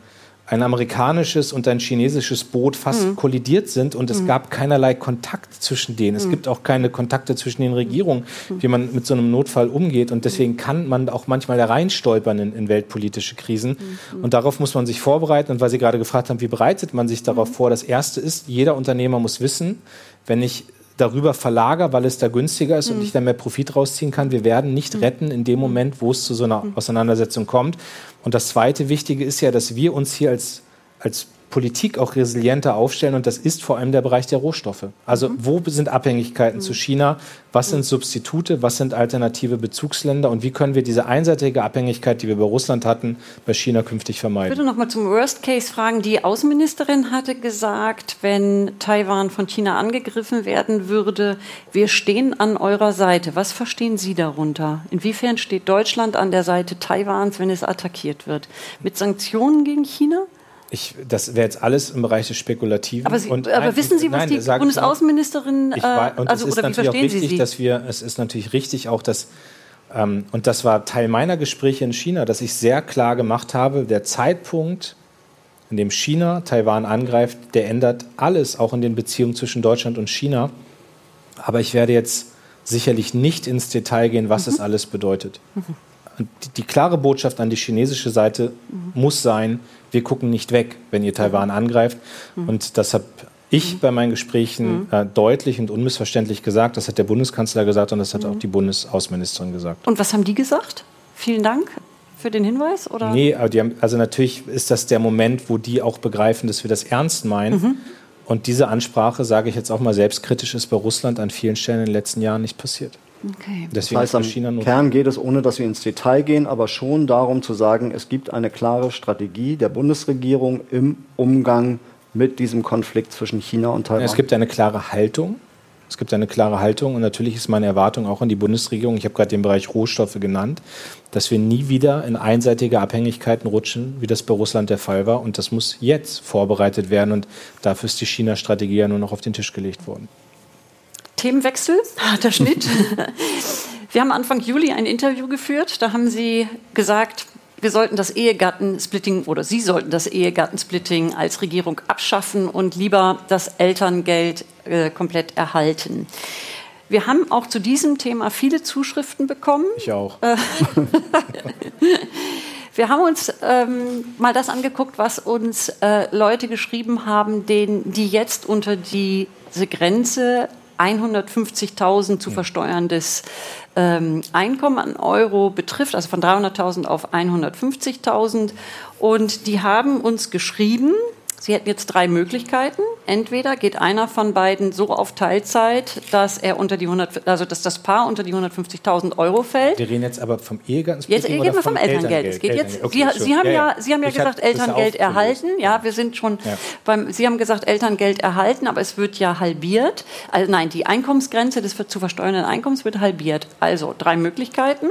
ein amerikanisches und ein chinesisches Boot fast mhm. kollidiert sind und es mhm. gab keinerlei Kontakt zwischen denen. Es mhm. gibt auch keine Kontakte zwischen den Regierungen, mhm. wie man mit so einem Notfall umgeht. Und deswegen mhm. kann man auch manchmal da reinstolpern in, in weltpolitische Krisen. Mhm. Und darauf muss man sich vorbereiten. Und weil Sie gerade gefragt haben, wie bereitet man sich darauf vor? Das Erste ist, jeder Unternehmer muss wissen, wenn ich darüber verlagere, weil es da günstiger ist mhm. und ich da mehr Profit rausziehen kann. Wir werden nicht mhm. retten in dem Moment, wo es zu so einer Auseinandersetzung kommt. Und das zweite Wichtige ist ja, dass wir uns hier als, als Politik auch resilienter aufstellen und das ist vor allem der Bereich der Rohstoffe. Also mhm. wo sind Abhängigkeiten mhm. zu China? Was sind Substitute? Was sind alternative Bezugsländer? Und wie können wir diese einseitige Abhängigkeit, die wir bei Russland hatten, bei China künftig vermeiden? Ich würde noch mal zum Worst Case fragen. Die Außenministerin hatte gesagt, wenn Taiwan von China angegriffen werden würde, wir stehen an eurer Seite. Was verstehen Sie darunter? Inwiefern steht Deutschland an der Seite Taiwans, wenn es attackiert wird? Mit Sanktionen gegen China? Ich, das wäre jetzt alles im Bereich des Spekulativen. Aber, Sie, und, aber nein, wissen Sie, was nein, die Bundesaußenministerin, ich, äh, und also, es ist natürlich auch wichtig, Sie? dass wir, es ist natürlich richtig auch, dass, ähm, und das war Teil meiner Gespräche in China, dass ich sehr klar gemacht habe, der Zeitpunkt, in dem China Taiwan angreift, der ändert alles, auch in den Beziehungen zwischen Deutschland und China. Aber ich werde jetzt sicherlich nicht ins Detail gehen, was mhm. es alles bedeutet. Mhm. Die, die, klare Botschaft an die chinesische Seite mhm. muss sein, wir gucken nicht weg, wenn ihr Taiwan angreift. Mhm. Und das habe ich bei meinen Gesprächen mhm. äh, deutlich und unmissverständlich gesagt. Das hat der Bundeskanzler gesagt und das hat auch die Bundesaußenministerin gesagt. Und was haben die gesagt? Vielen Dank für den Hinweis? Oder? Nee, haben, also natürlich ist das der Moment, wo die auch begreifen, dass wir das ernst meinen. Mhm. Und diese Ansprache, sage ich jetzt auch mal selbstkritisch, ist bei Russland an vielen Stellen in den letzten Jahren nicht passiert. Okay. Deswegen das heißt, am Kern geht es, ohne dass wir ins Detail gehen, aber schon darum zu sagen, es gibt eine klare Strategie der Bundesregierung im Umgang mit diesem Konflikt zwischen China und Taiwan. Es gibt eine klare Haltung. Es gibt eine klare Haltung und natürlich ist meine Erwartung auch an die Bundesregierung, ich habe gerade den Bereich Rohstoffe genannt, dass wir nie wieder in einseitige Abhängigkeiten rutschen, wie das bei Russland der Fall war. Und das muss jetzt vorbereitet werden und dafür ist die China-Strategie ja nur noch auf den Tisch gelegt worden. Themenwechsel, harter Schnitt. *laughs* Wir haben Anfang Juli ein Interview geführt. Da haben Sie gesagt, wir sollten das Ehegattensplitting oder Sie sollten das Ehegattensplitting als Regierung abschaffen und lieber das Elterngeld äh, komplett erhalten. Wir haben auch zu diesem Thema viele Zuschriften bekommen. Ich auch. Äh, *laughs* wir haben uns ähm, mal das angeguckt, was uns äh, Leute geschrieben haben, denen, die jetzt unter diese Grenze 150.000 zu versteuerndes ähm, Einkommen an Euro betrifft, also von 300.000 auf 150.000. Und die haben uns geschrieben, Sie hätten jetzt drei Möglichkeiten. Entweder geht einer von beiden so auf Teilzeit, dass er unter die 100, also dass das Paar unter die 150.000 Euro fällt. Wir reden jetzt aber vom Ehegattensplitting Jetzt reden wir vom Elterngeld. Es geht jetzt. Okay, Sie, Sie, haben ja, Sie haben ja ich gesagt Elterngeld erhalten. Ja, wir sind schon ja. beim. Sie haben gesagt Elterngeld erhalten, aber es wird ja halbiert. Also nein, die Einkommensgrenze des zu versteuernden Einkommens wird halbiert. Also drei Möglichkeiten.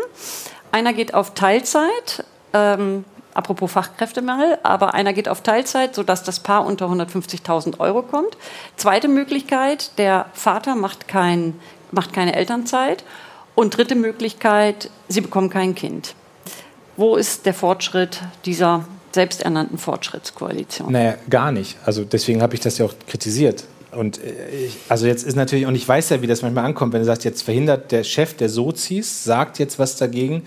Einer geht auf Teilzeit. Ähm, apropos Fachkräftemangel, aber einer geht auf Teilzeit, sodass das Paar unter 150.000 Euro kommt. Zweite Möglichkeit, der Vater macht, kein, macht keine Elternzeit. Und dritte Möglichkeit, sie bekommen kein Kind. Wo ist der Fortschritt dieser selbsternannten Fortschrittskoalition? Naja, gar nicht. Also deswegen habe ich das ja auch kritisiert. Und äh, ich, also jetzt ist natürlich, und ich weiß ja, wie das manchmal ankommt, wenn du sagst, jetzt verhindert der Chef der Sozis, sagt jetzt was dagegen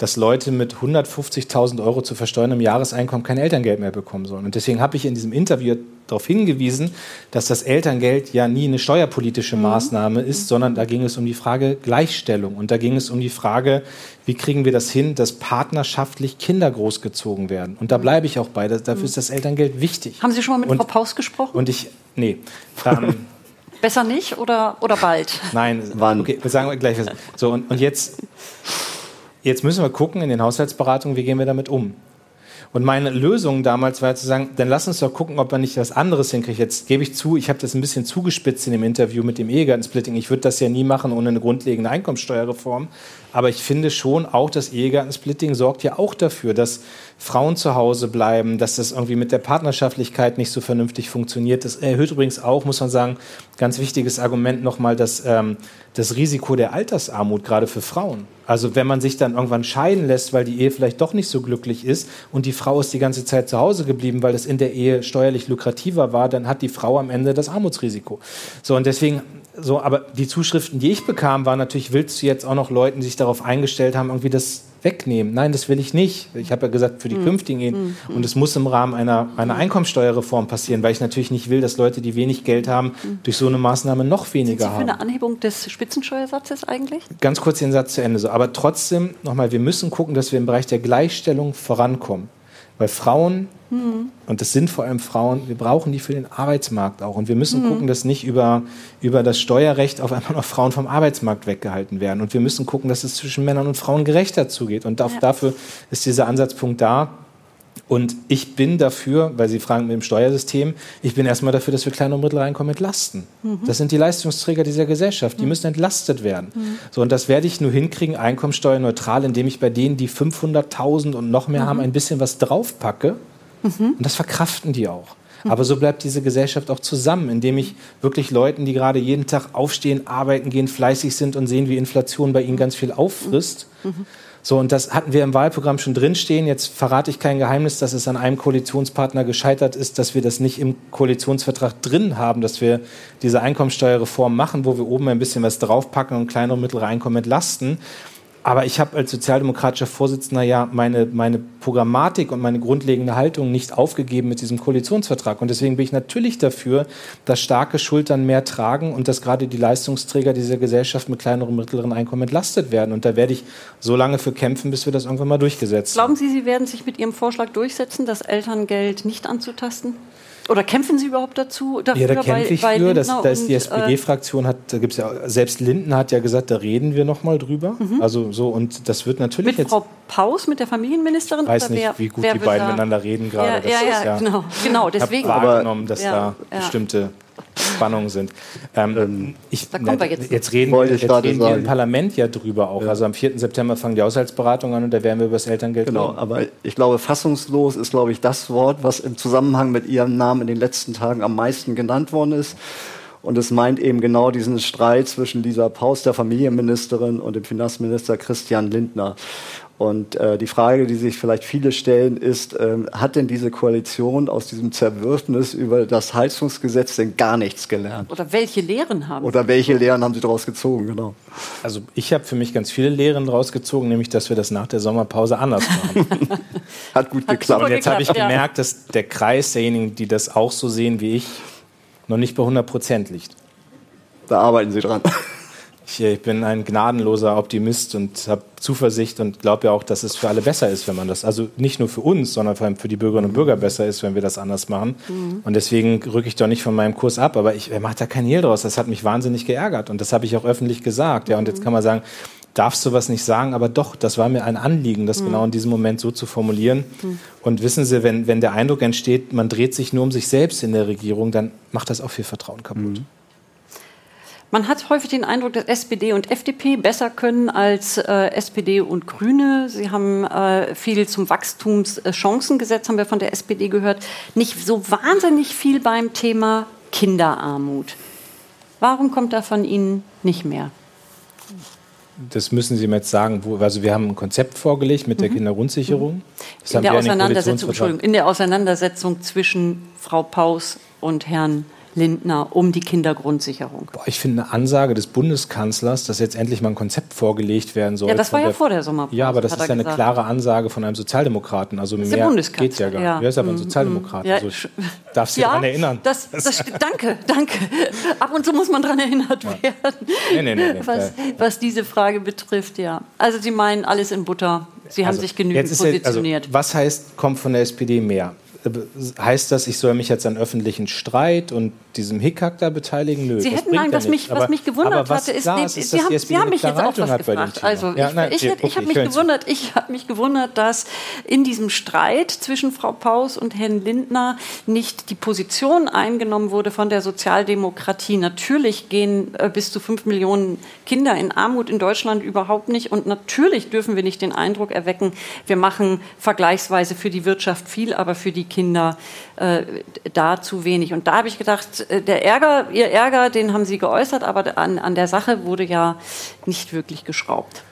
dass Leute mit 150.000 Euro zu versteuerndem Jahreseinkommen kein Elterngeld mehr bekommen sollen. Und deswegen habe ich in diesem Interview darauf hingewiesen, dass das Elterngeld ja nie eine steuerpolitische mhm. Maßnahme ist, sondern da ging es um die Frage Gleichstellung. Und da ging es um die Frage, wie kriegen wir das hin, dass partnerschaftlich Kinder großgezogen werden. Und da mhm. bleibe ich auch bei. Dafür mhm. ist das Elterngeld wichtig. Haben Sie schon mal mit und, Frau Paus gesprochen? Und ich, nee. Ähm, *laughs* Besser nicht oder, oder bald? Nein, Wann? okay, wir sagen gleich. So, und, und jetzt Jetzt müssen wir gucken in den Haushaltsberatungen, wie gehen wir damit um. Und meine Lösung damals war zu sagen, dann lass uns doch gucken, ob man nicht was anderes hinkriegt. Jetzt gebe ich zu, ich habe das ein bisschen zugespitzt in dem Interview mit dem Ehegattensplitting. Ich würde das ja nie machen ohne eine grundlegende Einkommenssteuerreform. Aber ich finde schon, auch das Ehegattensplitting sorgt ja auch dafür, dass Frauen zu Hause bleiben, dass das irgendwie mit der Partnerschaftlichkeit nicht so vernünftig funktioniert. Das erhöht übrigens auch, muss man sagen, ganz wichtiges Argument nochmal, das, ähm, das Risiko der Altersarmut, gerade für Frauen. Also wenn man sich dann irgendwann scheiden lässt, weil die Ehe vielleicht doch nicht so glücklich ist und die Frau ist die ganze Zeit zu Hause geblieben, weil es in der Ehe steuerlich lukrativer war, dann hat die Frau am Ende das Armutsrisiko. So und deswegen so, aber die Zuschriften, die ich bekam, waren natürlich, willst du jetzt auch noch Leuten, die sich darauf eingestellt haben, irgendwie das wegnehmen? Nein, das will ich nicht. Ich habe ja gesagt, für die mhm. künftigen. Mhm. Und es muss im Rahmen einer, einer Einkommensteuerreform passieren, weil ich natürlich nicht will, dass Leute, die wenig Geld haben, mhm. durch so eine Maßnahme noch weniger Sind Sie für eine Anhebung des Spitzensteuersatzes eigentlich? Ganz kurz den Satz zu Ende. So. Aber trotzdem, nochmal, wir müssen gucken, dass wir im Bereich der Gleichstellung vorankommen. Weil Frauen, mhm. und das sind vor allem Frauen, wir brauchen die für den Arbeitsmarkt auch. Und wir müssen mhm. gucken, dass nicht über, über das Steuerrecht auf einmal noch Frauen vom Arbeitsmarkt weggehalten werden. Und wir müssen gucken, dass es zwischen Männern und Frauen gerechter zugeht. Und ja. dafür ist dieser Ansatzpunkt da. Und ich bin dafür, weil Sie fragen mit dem Steuersystem, ich bin erstmal dafür, dass wir kleine und mittlere Einkommen entlasten. Mhm. Das sind die Leistungsträger dieser Gesellschaft, die mhm. müssen entlastet werden. Mhm. So, und das werde ich nur hinkriegen, einkommensteuerneutral, indem ich bei denen, die 500.000 und noch mehr haben, mhm. ein bisschen was draufpacke. Mhm. Und das verkraften die auch. Mhm. Aber so bleibt diese Gesellschaft auch zusammen, indem ich wirklich Leuten, die gerade jeden Tag aufstehen, arbeiten gehen, fleißig sind und sehen, wie Inflation bei ihnen ganz viel auffrisst, so, und das hatten wir im Wahlprogramm schon drinstehen. Jetzt verrate ich kein Geheimnis, dass es an einem Koalitionspartner gescheitert ist, dass wir das nicht im Koalitionsvertrag drin haben, dass wir diese Einkommensteuerreform machen, wo wir oben ein bisschen was draufpacken und kleinere und mittlere Einkommen entlasten. Aber ich habe als sozialdemokratischer Vorsitzender ja meine, meine Programmatik und meine grundlegende Haltung nicht aufgegeben mit diesem Koalitionsvertrag. Und deswegen bin ich natürlich dafür, dass starke Schultern mehr tragen und dass gerade die Leistungsträger dieser Gesellschaft mit kleineren und mittleren Einkommen entlastet werden. Und da werde ich so lange für kämpfen, bis wir das irgendwann mal durchgesetzt haben. Glauben Sie, Sie werden sich mit Ihrem Vorschlag durchsetzen, das Elterngeld nicht anzutasten? Oder kämpfen Sie überhaupt dazu? Dafür, ja, da kämpfe ich für. Das, da ist die SPD-Fraktion, hat, da gibt's ja, selbst Linden hat ja gesagt, da reden wir noch mal drüber. Mhm. Also so, und das wird natürlich mit jetzt. Frau Paus, mit der Familienministerin? Ich weiß nicht, wer, wie gut die beiden miteinander reden gerade. Ja, ja, ja, genau, genau, deswegen. Ich habe wahrgenommen, dass da bestimmte Spannungen sind. Ähm, ähm, ich, da kommen wir jetzt. Jetzt reden, wir, jetzt reden wir im Parlament ja drüber auch. Ja. Also am 4. September fangen die Haushaltsberatungen an und da werden wir über das Elterngeld Genau, reden. aber ich glaube, fassungslos ist, glaube ich, das Wort, was im Zusammenhang mit Ihrem Namen in den letzten Tagen am meisten genannt worden ist. Und es meint eben genau diesen Streit zwischen Lisa Paus, der Familienministerin, und dem Finanzminister Christian Lindner. Und äh, die Frage, die sich vielleicht viele stellen, ist, ähm, hat denn diese Koalition aus diesem Zerwürfnis über das Heizungsgesetz denn gar nichts gelernt? Oder welche Lehren haben Oder welche Lehren haben Sie daraus gezogen, genau? Also ich habe für mich ganz viele Lehren daraus gezogen, nämlich, dass wir das nach der Sommerpause anders machen. *laughs* hat gut geklappt. Und jetzt habe ich gemerkt, dass der Kreis derjenigen, die das auch so sehen wie ich, noch nicht bei 100 Prozent liegt. Da arbeiten Sie dran. Ich, ich bin ein gnadenloser Optimist und habe Zuversicht und glaube ja auch, dass es für alle besser ist, wenn man das, also nicht nur für uns, sondern vor allem für die Bürgerinnen und Bürger besser ist, wenn wir das anders machen. Mhm. Und deswegen rücke ich doch nicht von meinem Kurs ab, aber ich mache da kein Hehl draus. Das hat mich wahnsinnig geärgert und das habe ich auch öffentlich gesagt. Ja, und jetzt kann man sagen, darfst du was nicht sagen, aber doch, das war mir ein Anliegen, das mhm. genau in diesem Moment so zu formulieren. Mhm. Und wissen Sie, wenn, wenn der Eindruck entsteht, man dreht sich nur um sich selbst in der Regierung, dann macht das auch viel Vertrauen kaputt. Mhm. Man hat häufig den Eindruck, dass SPD und FDP besser können als äh, SPD und Grüne. Sie haben äh, viel zum Wachstumschancengesetz, haben wir von der SPD gehört. Nicht so wahnsinnig viel beim Thema Kinderarmut. Warum kommt da von Ihnen nicht mehr? Das müssen Sie mir jetzt sagen. Wo, also wir haben ein Konzept vorgelegt mit der mhm. Kindergrundsicherung. Das in, der Entschuldigung, in der Auseinandersetzung zwischen Frau Paus und Herrn Lindner um die Kindergrundsicherung? Boah, ich finde eine Ansage des Bundeskanzlers, dass jetzt endlich mal ein Konzept vorgelegt werden soll. Ja, das war ja der, vor der Sommerpause. Ja, aber das ist ja eine klare Ansage von einem Sozialdemokraten. Also das mehr geht ja gar nicht. Ja. Er ist aber ein mhm. Sozialdemokrat. Ja. Also darf Sie ja, daran erinnern. Das, das, danke, danke. Ab und zu muss man daran erinnert werden, nee, nee, nee, was, was, diese Frage betrifft. Ja. Also Sie meinen alles in Butter. Sie haben also, sich genügend positioniert. Also, was heißt, kommt von der SPD mehr? Heißt das, ich soll mich jetzt an öffentlichen Streit und diesem Hickhack da beteiligen? Nö, Sie hätten, nein, was, mich, was mich gewundert was hatte, ist, nee, ist Sie, haben, Sie haben mich jetzt auch was gefragt. Also ja, ich, nein, ich, okay, ich habe mich gewundert, ich habe mich gewundert, dass in diesem Streit zwischen Frau Paus und Herrn Lindner nicht die Position eingenommen wurde von der Sozialdemokratie. Natürlich gehen äh, bis zu fünf Millionen Kinder in Armut in Deutschland überhaupt nicht und natürlich dürfen wir nicht den Eindruck erwecken, wir machen vergleichsweise für die Wirtschaft viel, aber für die Kinder äh, da zu wenig. Und da habe ich gedacht, äh, der Ärger, Ihr Ärger, den haben Sie geäußert, aber an, an der Sache wurde ja nicht wirklich geschraubt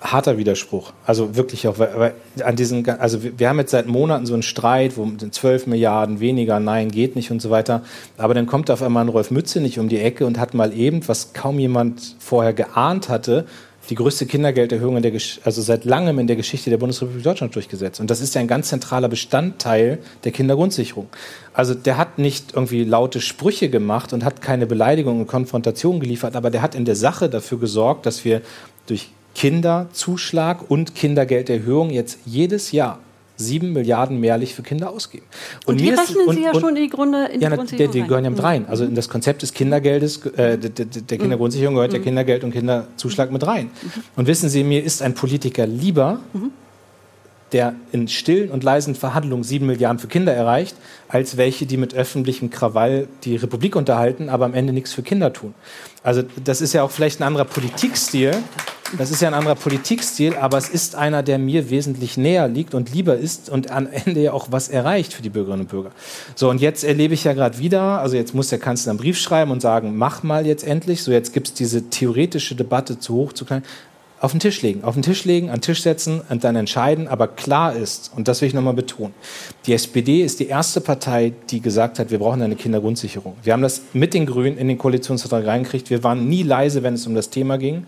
harter Widerspruch. Also wirklich auch, weil an diesen, also wir, wir, haben jetzt seit Monaten so einen Streit, wo 12 Milliarden weniger, nein, geht nicht und so weiter. Aber dann kommt auf einmal ein Rolf Mütze nicht um die Ecke und hat mal eben, was kaum jemand vorher geahnt hatte, die größte Kindergelderhöhung in der, also seit langem in der Geschichte der Bundesrepublik Deutschland durchgesetzt. Und das ist ja ein ganz zentraler Bestandteil der Kindergrundsicherung. Also der hat nicht irgendwie laute Sprüche gemacht und hat keine Beleidigung und Konfrontation geliefert, aber der hat in der Sache dafür gesorgt, dass wir durch Kinderzuschlag und Kindergelderhöhung jetzt jedes Jahr sieben Milliarden mehrlich für Kinder ausgeben. Und, und die rechnen ist, und, Sie ja und, schon in die Gründe in ja, die, die, die gehören ja mit rein. Also in das Konzept des Kindergeldes, äh, der, der Kindergrundsicherung gehört mhm. der Kindergeld und Kinderzuschlag mit rein. Mhm. Und wissen Sie, mir ist ein Politiker lieber, mhm. der in stillen und leisen Verhandlungen sieben Milliarden für Kinder erreicht, als welche, die mit öffentlichem Krawall die Republik unterhalten, aber am Ende nichts für Kinder tun. Also das ist ja auch vielleicht ein anderer Politikstil. Das ist ja ein anderer Politikstil, aber es ist einer, der mir wesentlich näher liegt und lieber ist und am *laughs* Ende ja auch was erreicht für die Bürgerinnen und Bürger. So, und jetzt erlebe ich ja gerade wieder, also jetzt muss der Kanzler einen Brief schreiben und sagen, mach mal jetzt endlich. So, jetzt gibt es diese theoretische Debatte zu hoch, zu klein. Auf den Tisch legen, auf den Tisch legen, an den Tisch setzen und dann entscheiden. Aber klar ist, und das will ich nochmal betonen, die SPD ist die erste Partei, die gesagt hat, wir brauchen eine Kindergrundsicherung. Wir haben das mit den Grünen in den Koalitionsvertrag reingekriegt. Wir waren nie leise, wenn es um das Thema ging.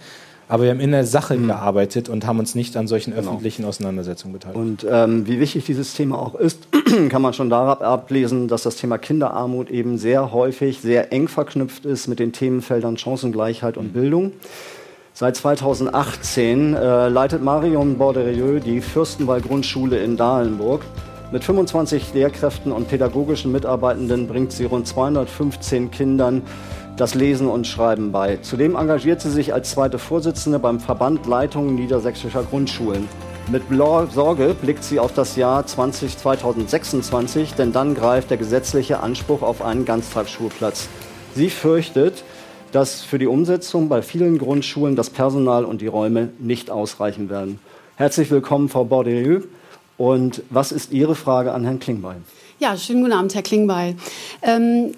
Aber wir haben in der Sache mhm. gearbeitet und haben uns nicht an solchen genau. öffentlichen Auseinandersetzungen beteiligt. Und ähm, wie wichtig dieses Thema auch ist, *clears throat* kann man schon daran ablesen, dass das Thema Kinderarmut eben sehr häufig sehr eng verknüpft ist mit den Themenfeldern Chancengleichheit und mhm. Bildung. Seit 2018 äh, leitet Marion Borderieux die Fürstenwall-Grundschule in Dahlenburg. Mit 25 Lehrkräften und pädagogischen Mitarbeitenden bringt sie rund 215 Kindern das Lesen und Schreiben bei. Zudem engagiert sie sich als zweite Vorsitzende beim Verband Leitungen niedersächsischer Grundschulen. Mit Sorge blickt sie auf das Jahr 20, 2026, denn dann greift der gesetzliche Anspruch auf einen Ganztagsschulplatz. Sie fürchtet, dass für die Umsetzung bei vielen Grundschulen das Personal und die Räume nicht ausreichen werden. Herzlich willkommen, Frau Bordelieu. Und was ist Ihre Frage an Herrn Klingbeil? Ja, schönen guten Abend, Herr Klingbeil. Ähm,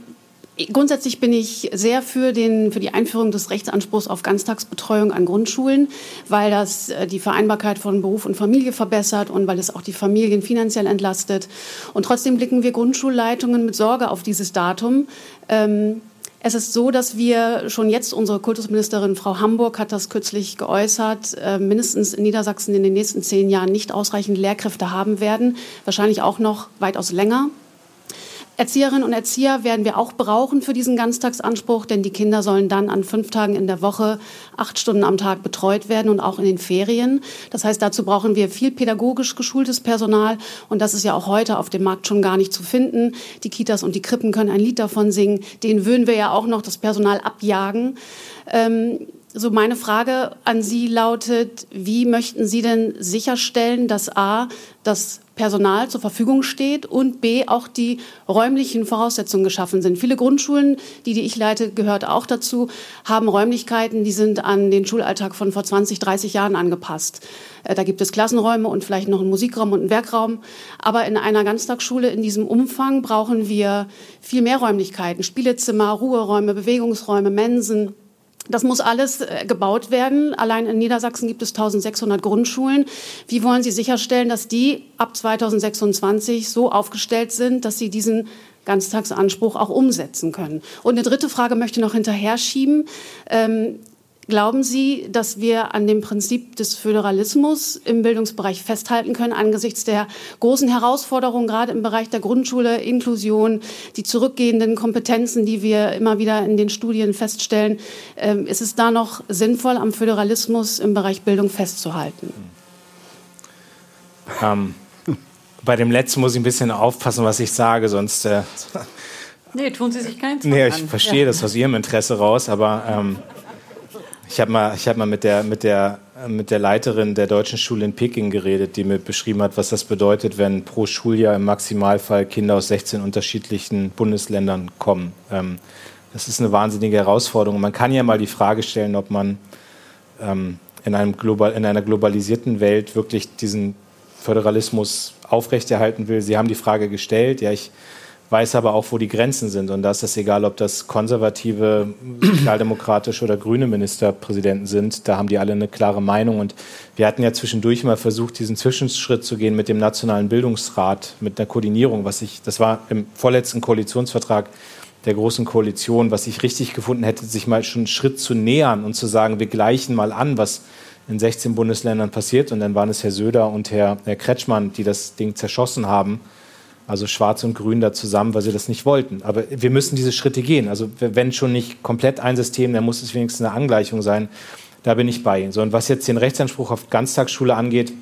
Grundsätzlich bin ich sehr für, den, für die Einführung des Rechtsanspruchs auf Ganztagsbetreuung an Grundschulen, weil das äh, die Vereinbarkeit von Beruf und Familie verbessert und weil es auch die Familien finanziell entlastet. Und trotzdem blicken wir Grundschulleitungen mit Sorge auf dieses Datum. Ähm, es ist so, dass wir schon jetzt, unsere Kultusministerin Frau Hamburg hat das kürzlich geäußert, äh, mindestens in Niedersachsen in den nächsten zehn Jahren nicht ausreichend Lehrkräfte haben werden, wahrscheinlich auch noch weitaus länger. Erzieherinnen und Erzieher werden wir auch brauchen für diesen Ganztagsanspruch, denn die Kinder sollen dann an fünf Tagen in der Woche acht Stunden am Tag betreut werden und auch in den Ferien. Das heißt, dazu brauchen wir viel pädagogisch geschultes Personal und das ist ja auch heute auf dem Markt schon gar nicht zu finden. Die Kitas und die Krippen können ein Lied davon singen. Den würden wir ja auch noch das Personal abjagen. Ähm, so meine Frage an Sie lautet, wie möchten Sie denn sicherstellen, dass A, das Personal zur Verfügung steht und B, auch die räumlichen Voraussetzungen geschaffen sind. Viele Grundschulen, die, die ich leite, gehört auch dazu, haben Räumlichkeiten, die sind an den Schulalltag von vor 20, 30 Jahren angepasst. Äh, da gibt es Klassenräume und vielleicht noch einen Musikraum und einen Werkraum. Aber in einer Ganztagsschule in diesem Umfang brauchen wir viel mehr Räumlichkeiten. Spielezimmer, Ruheräume, Bewegungsräume, Mensen, das muss alles äh, gebaut werden. Allein in Niedersachsen gibt es 1600 Grundschulen. Wie wollen Sie sicherstellen, dass die ab 2026 so aufgestellt sind, dass sie diesen Ganztagsanspruch auch umsetzen können? Und eine dritte Frage möchte ich noch hinterher schieben. Ähm, Glauben Sie, dass wir an dem Prinzip des Föderalismus im Bildungsbereich festhalten können angesichts der großen Herausforderungen, gerade im Bereich der Grundschule, Inklusion, die zurückgehenden Kompetenzen, die wir immer wieder in den Studien feststellen? Ähm, ist es da noch sinnvoll, am Föderalismus im Bereich Bildung festzuhalten? Ähm, bei dem letzten muss ich ein bisschen aufpassen, was ich sage, sonst. Äh, Nee, tun Sie sich keinen Zwang Nee, ich an. verstehe ja. das aus Ihrem Interesse raus, aber ähm, ich habe mal, hab mal mit, der, mit, der, mit der Leiterin der deutschen Schule in Peking geredet, die mir beschrieben hat, was das bedeutet, wenn pro Schuljahr im Maximalfall Kinder aus 16 unterschiedlichen Bundesländern kommen. Ähm, das ist eine wahnsinnige Herausforderung. Man kann ja mal die Frage stellen, ob man ähm, in, einem global, in einer globalisierten Welt wirklich diesen Föderalismus aufrechterhalten will. Sie haben die Frage gestellt. Ja, ich weiß aber auch, wo die Grenzen sind. Und da ist es egal, ob das konservative, sozialdemokratische oder grüne Ministerpräsidenten sind. Da haben die alle eine klare Meinung. Und wir hatten ja zwischendurch mal versucht, diesen Zwischenschritt zu gehen mit dem Nationalen Bildungsrat, mit einer Koordinierung, was ich, das war im vorletzten Koalitionsvertrag der Großen Koalition, was ich richtig gefunden hätte, sich mal schon einen Schritt zu nähern und zu sagen, wir gleichen mal an, was in 16 Bundesländern passiert. Und dann waren es Herr Söder und Herr, Herr Kretschmann, die das Ding zerschossen haben also Schwarz und Grün da zusammen, weil sie das nicht wollten. Aber wir müssen diese Schritte gehen. Also wenn schon nicht komplett ein System, dann muss es wenigstens eine Angleichung sein. Da bin ich bei Ihnen. So, und was jetzt den Rechtsanspruch auf Ganztagsschule angeht,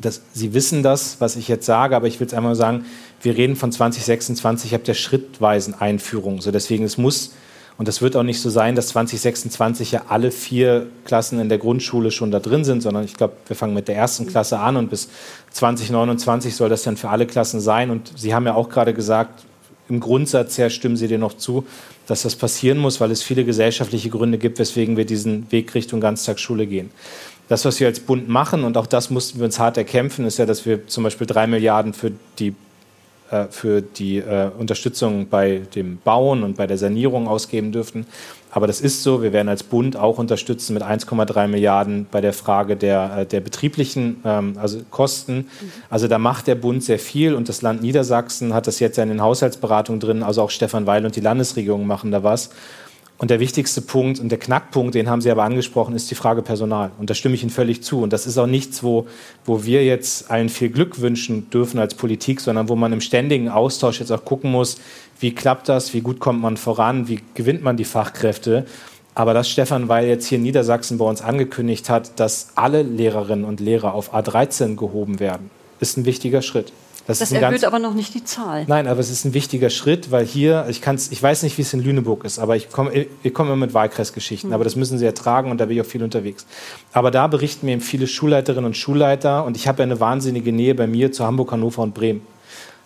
das, Sie wissen das, was ich jetzt sage, aber ich will es einmal sagen, wir reden von 2026, ich habe der schrittweisen Einführung. So deswegen, es muss und das wird auch nicht so sein, dass 2026 ja alle vier Klassen in der Grundschule schon da drin sind, sondern ich glaube, wir fangen mit der ersten Klasse an und bis 2029 soll das dann für alle Klassen sein. Und Sie haben ja auch gerade gesagt, im Grundsatz her stimmen Sie dir noch zu, dass das passieren muss, weil es viele gesellschaftliche Gründe gibt, weswegen wir diesen Weg Richtung Ganztagsschule gehen. Das, was wir als Bund machen, und auch das mussten wir uns hart erkämpfen, ist ja, dass wir zum Beispiel drei Milliarden für die äh, für die äh, Unterstützung bei dem Bauen und bei der Sanierung ausgeben dürften. Aber das ist so. Wir werden als Bund auch unterstützen mit 1,3 Milliarden bei der Frage der, äh, der betrieblichen ähm, also Kosten. Also da macht der Bund sehr viel und das Land Niedersachsen hat das jetzt ja in den Haushaltsberatungen drin. Also auch Stefan Weil und die Landesregierung machen da was. Und der wichtigste Punkt und der Knackpunkt, den haben Sie aber angesprochen, ist die Frage Personal. Und da stimme ich Ihnen völlig zu. Und das ist auch nichts, wo, wo wir jetzt allen viel Glück wünschen dürfen als Politik, sondern wo man im ständigen Austausch jetzt auch gucken muss, wie klappt das, wie gut kommt man voran, wie gewinnt man die Fachkräfte. Aber dass Stefan Weil jetzt hier in Niedersachsen bei uns angekündigt hat, dass alle Lehrerinnen und Lehrer auf A13 gehoben werden, ist ein wichtiger Schritt. Das, das erhöht aber noch nicht die Zahl. Nein, aber es ist ein wichtiger Schritt, weil hier, ich, kann's, ich weiß nicht, wie es in Lüneburg ist, aber ich komme ich komm immer mit Wahlkreisgeschichten, mhm. aber das müssen sie ertragen und da bin ich auch viel unterwegs. Aber da berichten mir eben viele Schulleiterinnen und Schulleiter und ich habe ja eine wahnsinnige Nähe bei mir zu Hamburg, Hannover und Bremen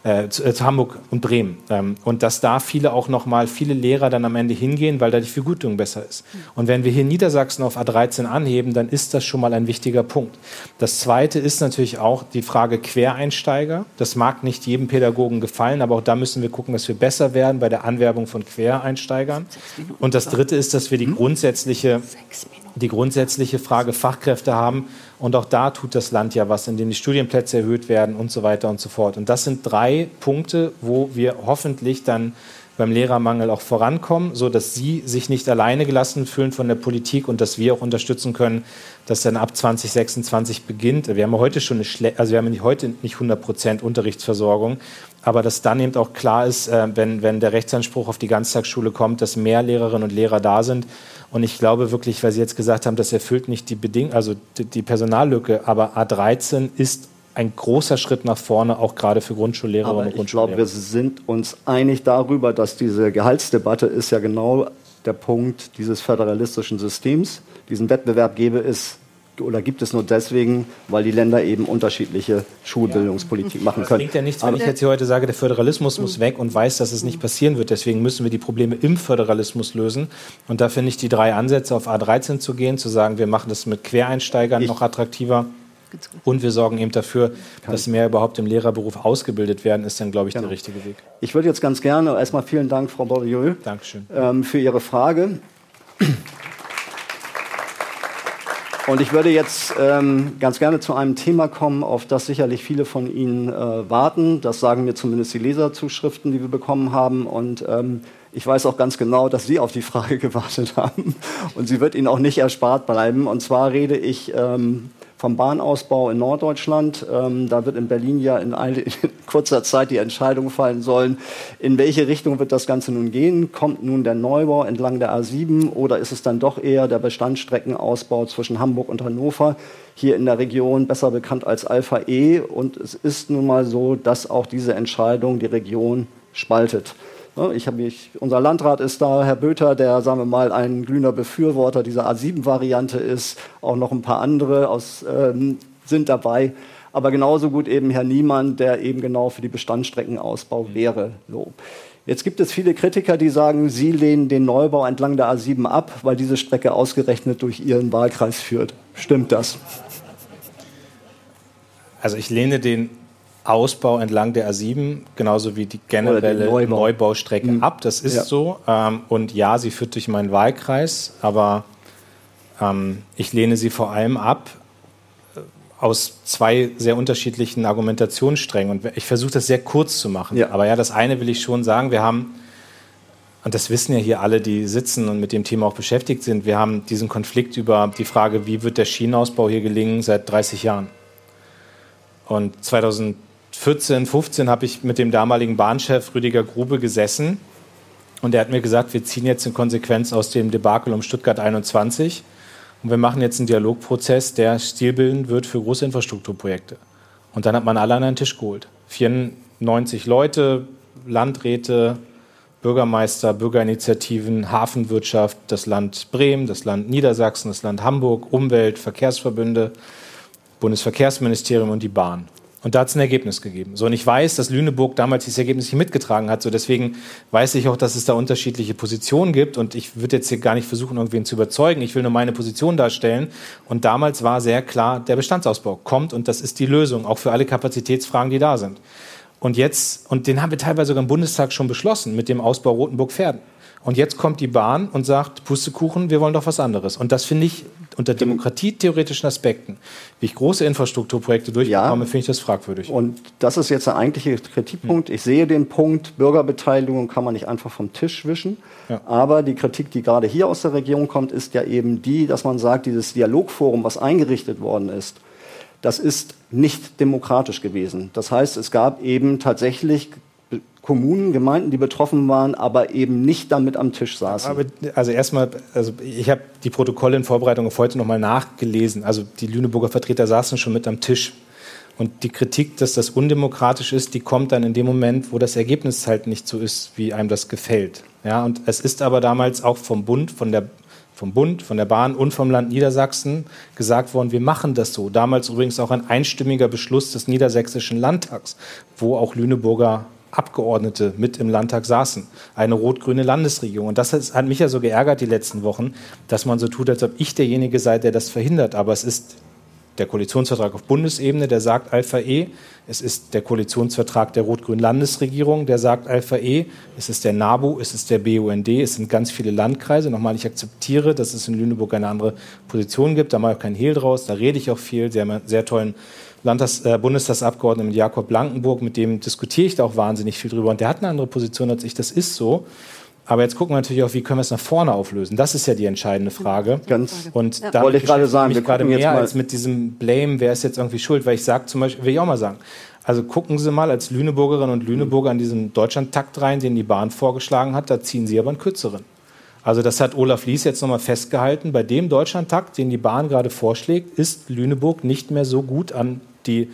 äh, zu, äh, zu, Hamburg und Bremen. Ähm, und dass da viele auch nochmal, viele Lehrer dann am Ende hingehen, weil da die Vergütung besser ist. Und wenn wir hier in Niedersachsen auf A13 anheben, dann ist das schon mal ein wichtiger Punkt. Das Zweite ist natürlich auch die Frage Quereinsteiger. Das mag nicht jedem Pädagogen gefallen, aber auch da müssen wir gucken, dass wir besser werden bei der Anwerbung von Quereinsteigern. Und das Dritte ist, dass wir die grundsätzliche die grundsätzliche Frage Fachkräfte haben. Und auch da tut das Land ja was, indem die Studienplätze erhöht werden und so weiter und so fort. Und das sind drei Punkte, wo wir hoffentlich dann beim Lehrermangel auch vorankommen, so dass sie sich nicht alleine gelassen fühlen von der Politik und dass wir auch unterstützen können, dass dann ab 2026 beginnt. Wir haben heute schon eine Schle also wir haben heute nicht 100 Prozent Unterrichtsversorgung, aber dass dann eben auch klar ist, äh, wenn, wenn der Rechtsanspruch auf die Ganztagsschule kommt, dass mehr Lehrerinnen und Lehrer da sind und ich glaube wirklich, weil Sie jetzt gesagt haben, das erfüllt nicht die Bedingungen, also die, die Personallücke, aber A13 ist ein großer Schritt nach vorne, auch gerade für Grundschullehrerinnen und Grundschullehrer. Ich glaube, wir sind uns einig darüber, dass diese Gehaltsdebatte ist ja genau der Punkt dieses föderalistischen Systems. Diesen Wettbewerb gäbe es oder gibt es nur deswegen, weil die Länder eben unterschiedliche Schulbildungspolitik machen können. Das bringt ja nichts, wenn ich jetzt hier heute sage, der Föderalismus muss weg und weiß, dass es nicht passieren wird. Deswegen müssen wir die Probleme im Föderalismus lösen. Und da finde ich die drei Ansätze, auf A13 zu gehen, zu sagen, wir machen das mit Quereinsteigern ich noch attraktiver. Und wir sorgen eben dafür, dass mehr überhaupt im Lehrerberuf ausgebildet werden, ist dann, glaube ich, genau. der richtige Weg. Ich würde jetzt ganz gerne erstmal vielen Dank, Frau Bordieu, ähm, für Ihre Frage. Und ich würde jetzt ähm, ganz gerne zu einem Thema kommen, auf das sicherlich viele von Ihnen äh, warten. Das sagen mir zumindest die Leserzuschriften, die wir bekommen haben. Und ähm, ich weiß auch ganz genau, dass Sie auf die Frage *laughs* gewartet haben. Und sie wird Ihnen auch nicht erspart bleiben. Und zwar rede ich ähm, vom Bahnausbau in Norddeutschland. Ähm, da wird in Berlin ja in, eine, *laughs* in, kurzer Zeit die Entscheidung fallen sollen, in welche Richtung wird das Ganze nun gehen. Kommt nun der Neubau entlang der A7 oder ist es dann doch eher der Bestandsstreckenausbau zwischen Hamburg und Hannover? Hier in der Region besser bekannt als Alpha E. Und es ist nun mal so, dass auch diese Entscheidung die Region spaltet. Ne, ich habe mich, unser Landrat ist da, Herr Böter, der, sagen wir mal, ein glühender Befürworter dieser A7-Variante ist. Auch noch ein paar andere aus, ähm, sind dabei. Aber genauso gut eben Herr Niemann, der eben genau für die Bestandsstreckenausbau wäre. So. Jetzt gibt es viele Kritiker, die sagen, sie lehnen den Neubau entlang der A7 ab, weil diese Strecke ausgerechnet durch ihren Wahlkreis führt. Stimmt das? Also ich lehne den Ausbau entlang der A7 genauso wie die generelle Neubau. Neubaustrecke mhm. ab. Das ist ja. so. Ähm, und ja, sie führt durch meinen Wahlkreis, aber ähm, ich lehne sie vor allem ab, aus zwei sehr unterschiedlichen Argumentationssträngen. Und ich versuche das sehr kurz zu machen. Ja. Aber ja, das eine will ich schon sagen. Wir haben, und das wissen ja hier alle, die sitzen und mit dem Thema auch beschäftigt sind, wir haben diesen Konflikt über die Frage, wie wird der Schienenausbau hier gelingen, seit 30 Jahren. Und 2014, 15 habe ich mit dem damaligen Bahnchef Rüdiger Grube gesessen. Und er hat mir gesagt, wir ziehen jetzt in Konsequenz aus dem Debakel um Stuttgart 21 und wir machen jetzt einen Dialogprozess, der stilbildend wird für große Infrastrukturprojekte. Und dann hat man alle an einen Tisch geholt. 94 Leute, Landräte, Bürgermeister, Bürgerinitiativen, Hafenwirtschaft, das Land Bremen, das Land Niedersachsen, das Land Hamburg, Umwelt, Verkehrsverbünde, Bundesverkehrsministerium und die Bahn. Und da hat es ein Ergebnis gegeben. So, und ich weiß, dass Lüneburg damals dieses Ergebnis nicht mitgetragen hat. So, deswegen weiß ich auch, dass es da unterschiedliche Positionen gibt. Und ich würde jetzt hier gar nicht versuchen, irgendwen zu überzeugen. Ich will nur meine Position darstellen. Und damals war sehr klar, der Bestandsausbau kommt und das ist die Lösung, auch für alle Kapazitätsfragen, die da sind. Und jetzt, und den haben wir teilweise sogar im Bundestag schon beschlossen mit dem Ausbau Rotenburg-Pferden. Und jetzt kommt die Bahn und sagt, Pustekuchen, wir wollen doch was anderes. Und das finde ich unter demokratietheoretischen Aspekten, wie ich große Infrastrukturprojekte durchbekomme, ja. finde ich das fragwürdig. Und das ist jetzt der eigentliche Kritikpunkt. Ich sehe den Punkt, Bürgerbeteiligung kann man nicht einfach vom Tisch wischen. Ja. Aber die Kritik, die gerade hier aus der Region kommt, ist ja eben die, dass man sagt, dieses Dialogforum, was eingerichtet worden ist, das ist nicht demokratisch gewesen. Das heißt, es gab eben tatsächlich Kommunen, Gemeinden, die betroffen waren, aber eben nicht damit am Tisch saßen. Aber, also erstmal, also ich habe die Protokolle in Vorbereitung auf heute nochmal nachgelesen. Also die Lüneburger Vertreter saßen schon mit am Tisch. Und die Kritik, dass das undemokratisch ist, die kommt dann in dem Moment, wo das Ergebnis halt nicht so ist, wie einem das gefällt. Ja, und es ist aber damals auch vom Bund, von der, vom Bund, von der Bahn und vom Land Niedersachsen gesagt worden, wir machen das so. Damals übrigens auch ein einstimmiger Beschluss des Niedersächsischen Landtags, wo auch Lüneburger Abgeordnete mit im Landtag saßen. Eine rot-grüne Landesregierung. Und das hat mich ja so geärgert die letzten Wochen, dass man so tut, als ob ich derjenige sei, der das verhindert. Aber es ist der Koalitionsvertrag auf Bundesebene, der sagt Alpha E. Es ist der Koalitionsvertrag der rot-grünen Landesregierung, der sagt Alpha E. Es ist der NABU, es ist der BUND, es sind ganz viele Landkreise. Nochmal, ich akzeptiere, dass es in Lüneburg eine andere Position gibt. Da mache ich auch keinen Hehl draus. Da rede ich auch viel. Sie haben einen sehr tollen Landtags-, äh, Bundestagsabgeordneten Jakob Blankenburg, mit dem diskutiere ich da auch wahnsinnig viel drüber. Und der hat eine andere Position als ich, das ist so. Aber jetzt gucken wir natürlich auch, wie können wir es nach vorne auflösen. Das ist ja die entscheidende Frage. Ganz und ja. da wollte ich gerade sagen, wir gerade mehr als mit diesem Blame, wer ist jetzt irgendwie schuld, weil ich sage zum Beispiel, will ich auch mal sagen, also gucken Sie mal als Lüneburgerinnen und Lüneburger an diesen Deutschlandtakt rein, den die Bahn vorgeschlagen hat, da ziehen Sie aber einen kürzeren. Also das hat Olaf Lies jetzt nochmal festgehalten. Bei dem Deutschlandtakt, den die Bahn gerade vorschlägt, ist Lüneburg nicht mehr so gut an die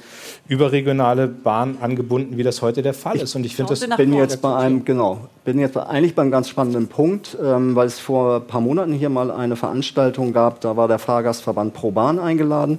überregionale Bahn angebunden, wie das heute der Fall ist. Und ich finde das bin jetzt bei einem genau bin jetzt eigentlich beim ganz spannenden Punkt, ähm, weil es vor ein paar Monaten hier mal eine Veranstaltung gab. Da war der Fahrgastverband Pro Bahn eingeladen.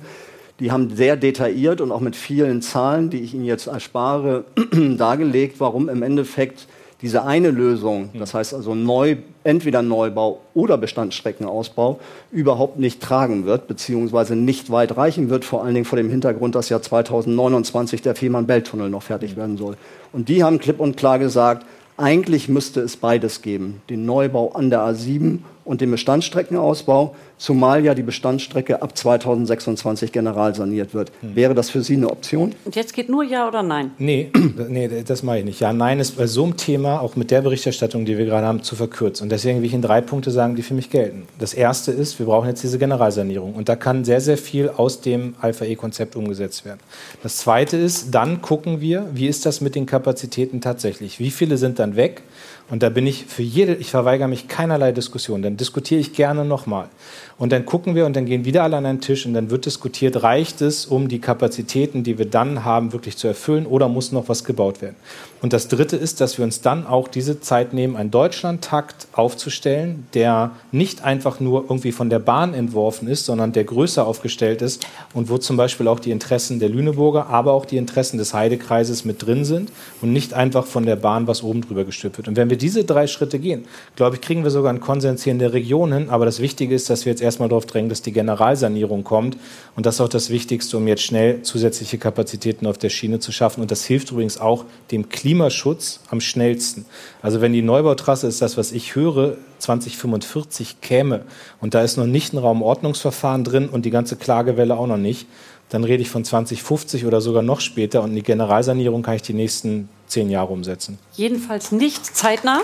Die haben sehr detailliert und auch mit vielen Zahlen, die ich Ihnen jetzt erspare, *clears throat* dargelegt, warum im Endeffekt diese eine Lösung, das heißt also neu, entweder Neubau oder Bestandsstreckenausbau, überhaupt nicht tragen wird, beziehungsweise nicht weit reichen wird, vor allen Dingen vor dem Hintergrund, dass ja 2029 der Fehmarn-Belt-Tunnel noch fertig werden soll. Und die haben klipp und klar gesagt, eigentlich müsste es beides geben, den Neubau an der A7 und den Bestandsstreckenausbau, zumal ja die Bestandsstrecke ab 2026 generalsaniert wird. Hm. Wäre das für Sie eine Option? Und jetzt geht nur Ja oder Nein? Nee, nee das mache ich nicht. Ja, Nein ist bei so einem Thema, auch mit der Berichterstattung, die wir gerade haben, zu verkürzt. Und deswegen will ich Ihnen drei Punkte sagen, die für mich gelten. Das erste ist, wir brauchen jetzt diese Generalsanierung. Und da kann sehr, sehr viel aus dem Alpha-E-Konzept umgesetzt werden. Das zweite ist, dann gucken wir, wie ist das mit den Kapazitäten tatsächlich? Wie viele sind dann weg? Und da bin ich für jede, ich verweigere mich keinerlei Diskussion, werden. Diskutiere ich gerne nochmal. Und dann gucken wir und dann gehen wieder alle an einen Tisch und dann wird diskutiert, reicht es, um die Kapazitäten, die wir dann haben, wirklich zu erfüllen oder muss noch was gebaut werden? Und das Dritte ist, dass wir uns dann auch diese Zeit nehmen, einen Deutschlandtakt aufzustellen, der nicht einfach nur irgendwie von der Bahn entworfen ist, sondern der größer aufgestellt ist und wo zum Beispiel auch die Interessen der Lüneburger, aber auch die Interessen des Heidekreises mit drin sind und nicht einfach von der Bahn was oben drüber gestülpt wird. Und wenn wir diese drei Schritte gehen, glaube ich, kriegen wir sogar einen Konsens hier in der Region hin. Aber das Wichtige ist, dass wir jetzt erstmal darauf drängen, dass die Generalsanierung kommt. Und das ist auch das Wichtigste, um jetzt schnell zusätzliche Kapazitäten auf der Schiene zu schaffen. Und das hilft übrigens auch dem Klimaschutz am schnellsten. Also wenn die Neubautrasse ist das, was ich höre, 2045 käme und da ist noch nicht ein Raumordnungsverfahren drin und die ganze Klagewelle auch noch nicht, dann rede ich von 2050 oder sogar noch später und die Generalsanierung kann ich die nächsten zehn Jahre umsetzen. Jedenfalls nicht zeitnah.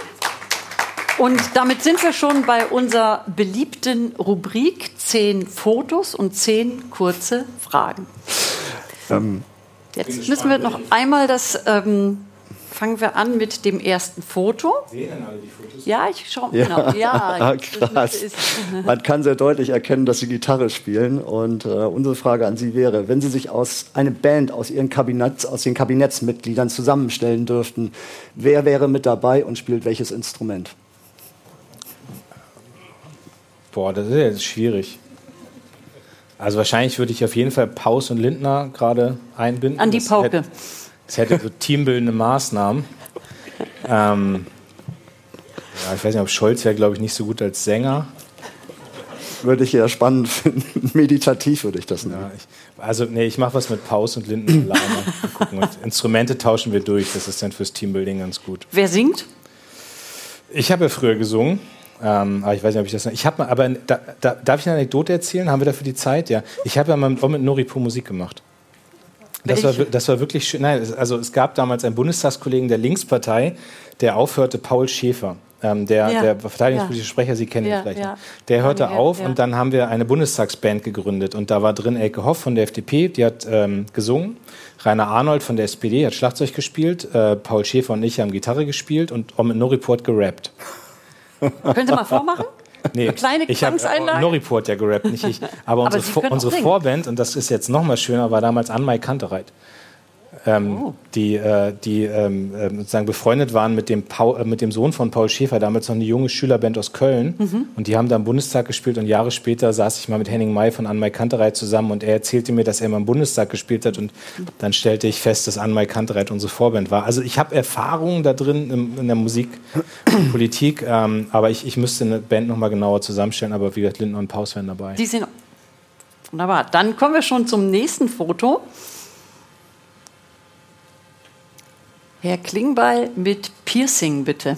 Und damit sind wir schon bei unserer beliebten Rubrik zehn Fotos und zehn kurze Fragen. Ähm, Jetzt müssen wir noch einmal das. Ähm, fangen wir an mit dem ersten Foto. Sehen denn alle die Fotos? Ja, ich schaue. Ja. Genau. Ja, *laughs* krass. Man kann sehr deutlich erkennen, dass Sie Gitarre spielen. Und äh, unsere Frage an Sie wäre, wenn Sie sich aus eine Band aus Ihren Kabinetts, aus den Kabinettsmitgliedern zusammenstellen dürften, wer wäre mit dabei und spielt welches Instrument? Boah, das ist jetzt schwierig. Also wahrscheinlich würde ich auf jeden Fall Paus und Lindner gerade einbinden. An die das Pauke. Das hätte so teambildende Maßnahmen. Ähm, ja, ich weiß nicht, ob Scholz wäre, glaube ich, nicht so gut als Sänger. Würde ich eher spannend finden. *laughs* Meditativ würde ich das nennen. Ja, ich, also, nee, ich mache was mit Paus und Linden *laughs* alleine. gucken. Und Instrumente tauschen wir durch. Das ist dann fürs Teambuilding ganz gut. Wer singt? Ich habe ja früher gesungen. Ähm, aber ich weiß nicht, ob ich das. Ich habe aber da, da, darf ich eine Anekdote erzählen? Haben wir dafür die Zeit? Ja. Ich habe ja mal mit, auch mit Noripo Musik gemacht. Das war, das war wirklich schön. Nein, also es gab damals einen Bundestagskollegen der Linkspartei, der aufhörte, Paul Schäfer. Ähm, der, ja. der verteidigungspolitische Sprecher, Sie kennen ihn vielleicht. Ja. Der hörte auf und dann haben wir eine Bundestagsband gegründet und da war drin Elke Hoff von der FDP, die hat ähm, gesungen, Rainer Arnold von der SPD hat Schlagzeug gespielt, äh, Paul Schäfer und ich haben Gitarre gespielt und Omid Noriport gerappt. Können Sie mal vormachen? *laughs* Nee, Eine kleine ich habe äh, Noripur hat ja gerappt, nicht ich. Aber, Aber unsere, unsere Vorband, und das ist jetzt noch mal schöner, war damals Anmai Kantereit ähm, oh. die, äh, die ähm, äh, sozusagen befreundet waren mit dem, Paul, äh, mit dem Sohn von Paul Schäfer, damals noch eine junge Schülerband aus Köln. Mhm. Und die haben da im Bundestag gespielt und Jahre später saß ich mal mit Henning May von Anmai Kantereit zusammen und er erzählte mir, dass er mal im Bundestag gespielt hat und dann stellte ich fest, dass Anmai Kantereit unsere Vorband war. Also ich habe Erfahrungen da drin in, in der Musik und Politik, ähm, aber ich, ich müsste eine Band noch mal genauer zusammenstellen, aber wie gesagt, Linden und Paus wären dabei. Die sind wunderbar. Dann kommen wir schon zum nächsten Foto. Herr Klingbeil mit Piercing, bitte.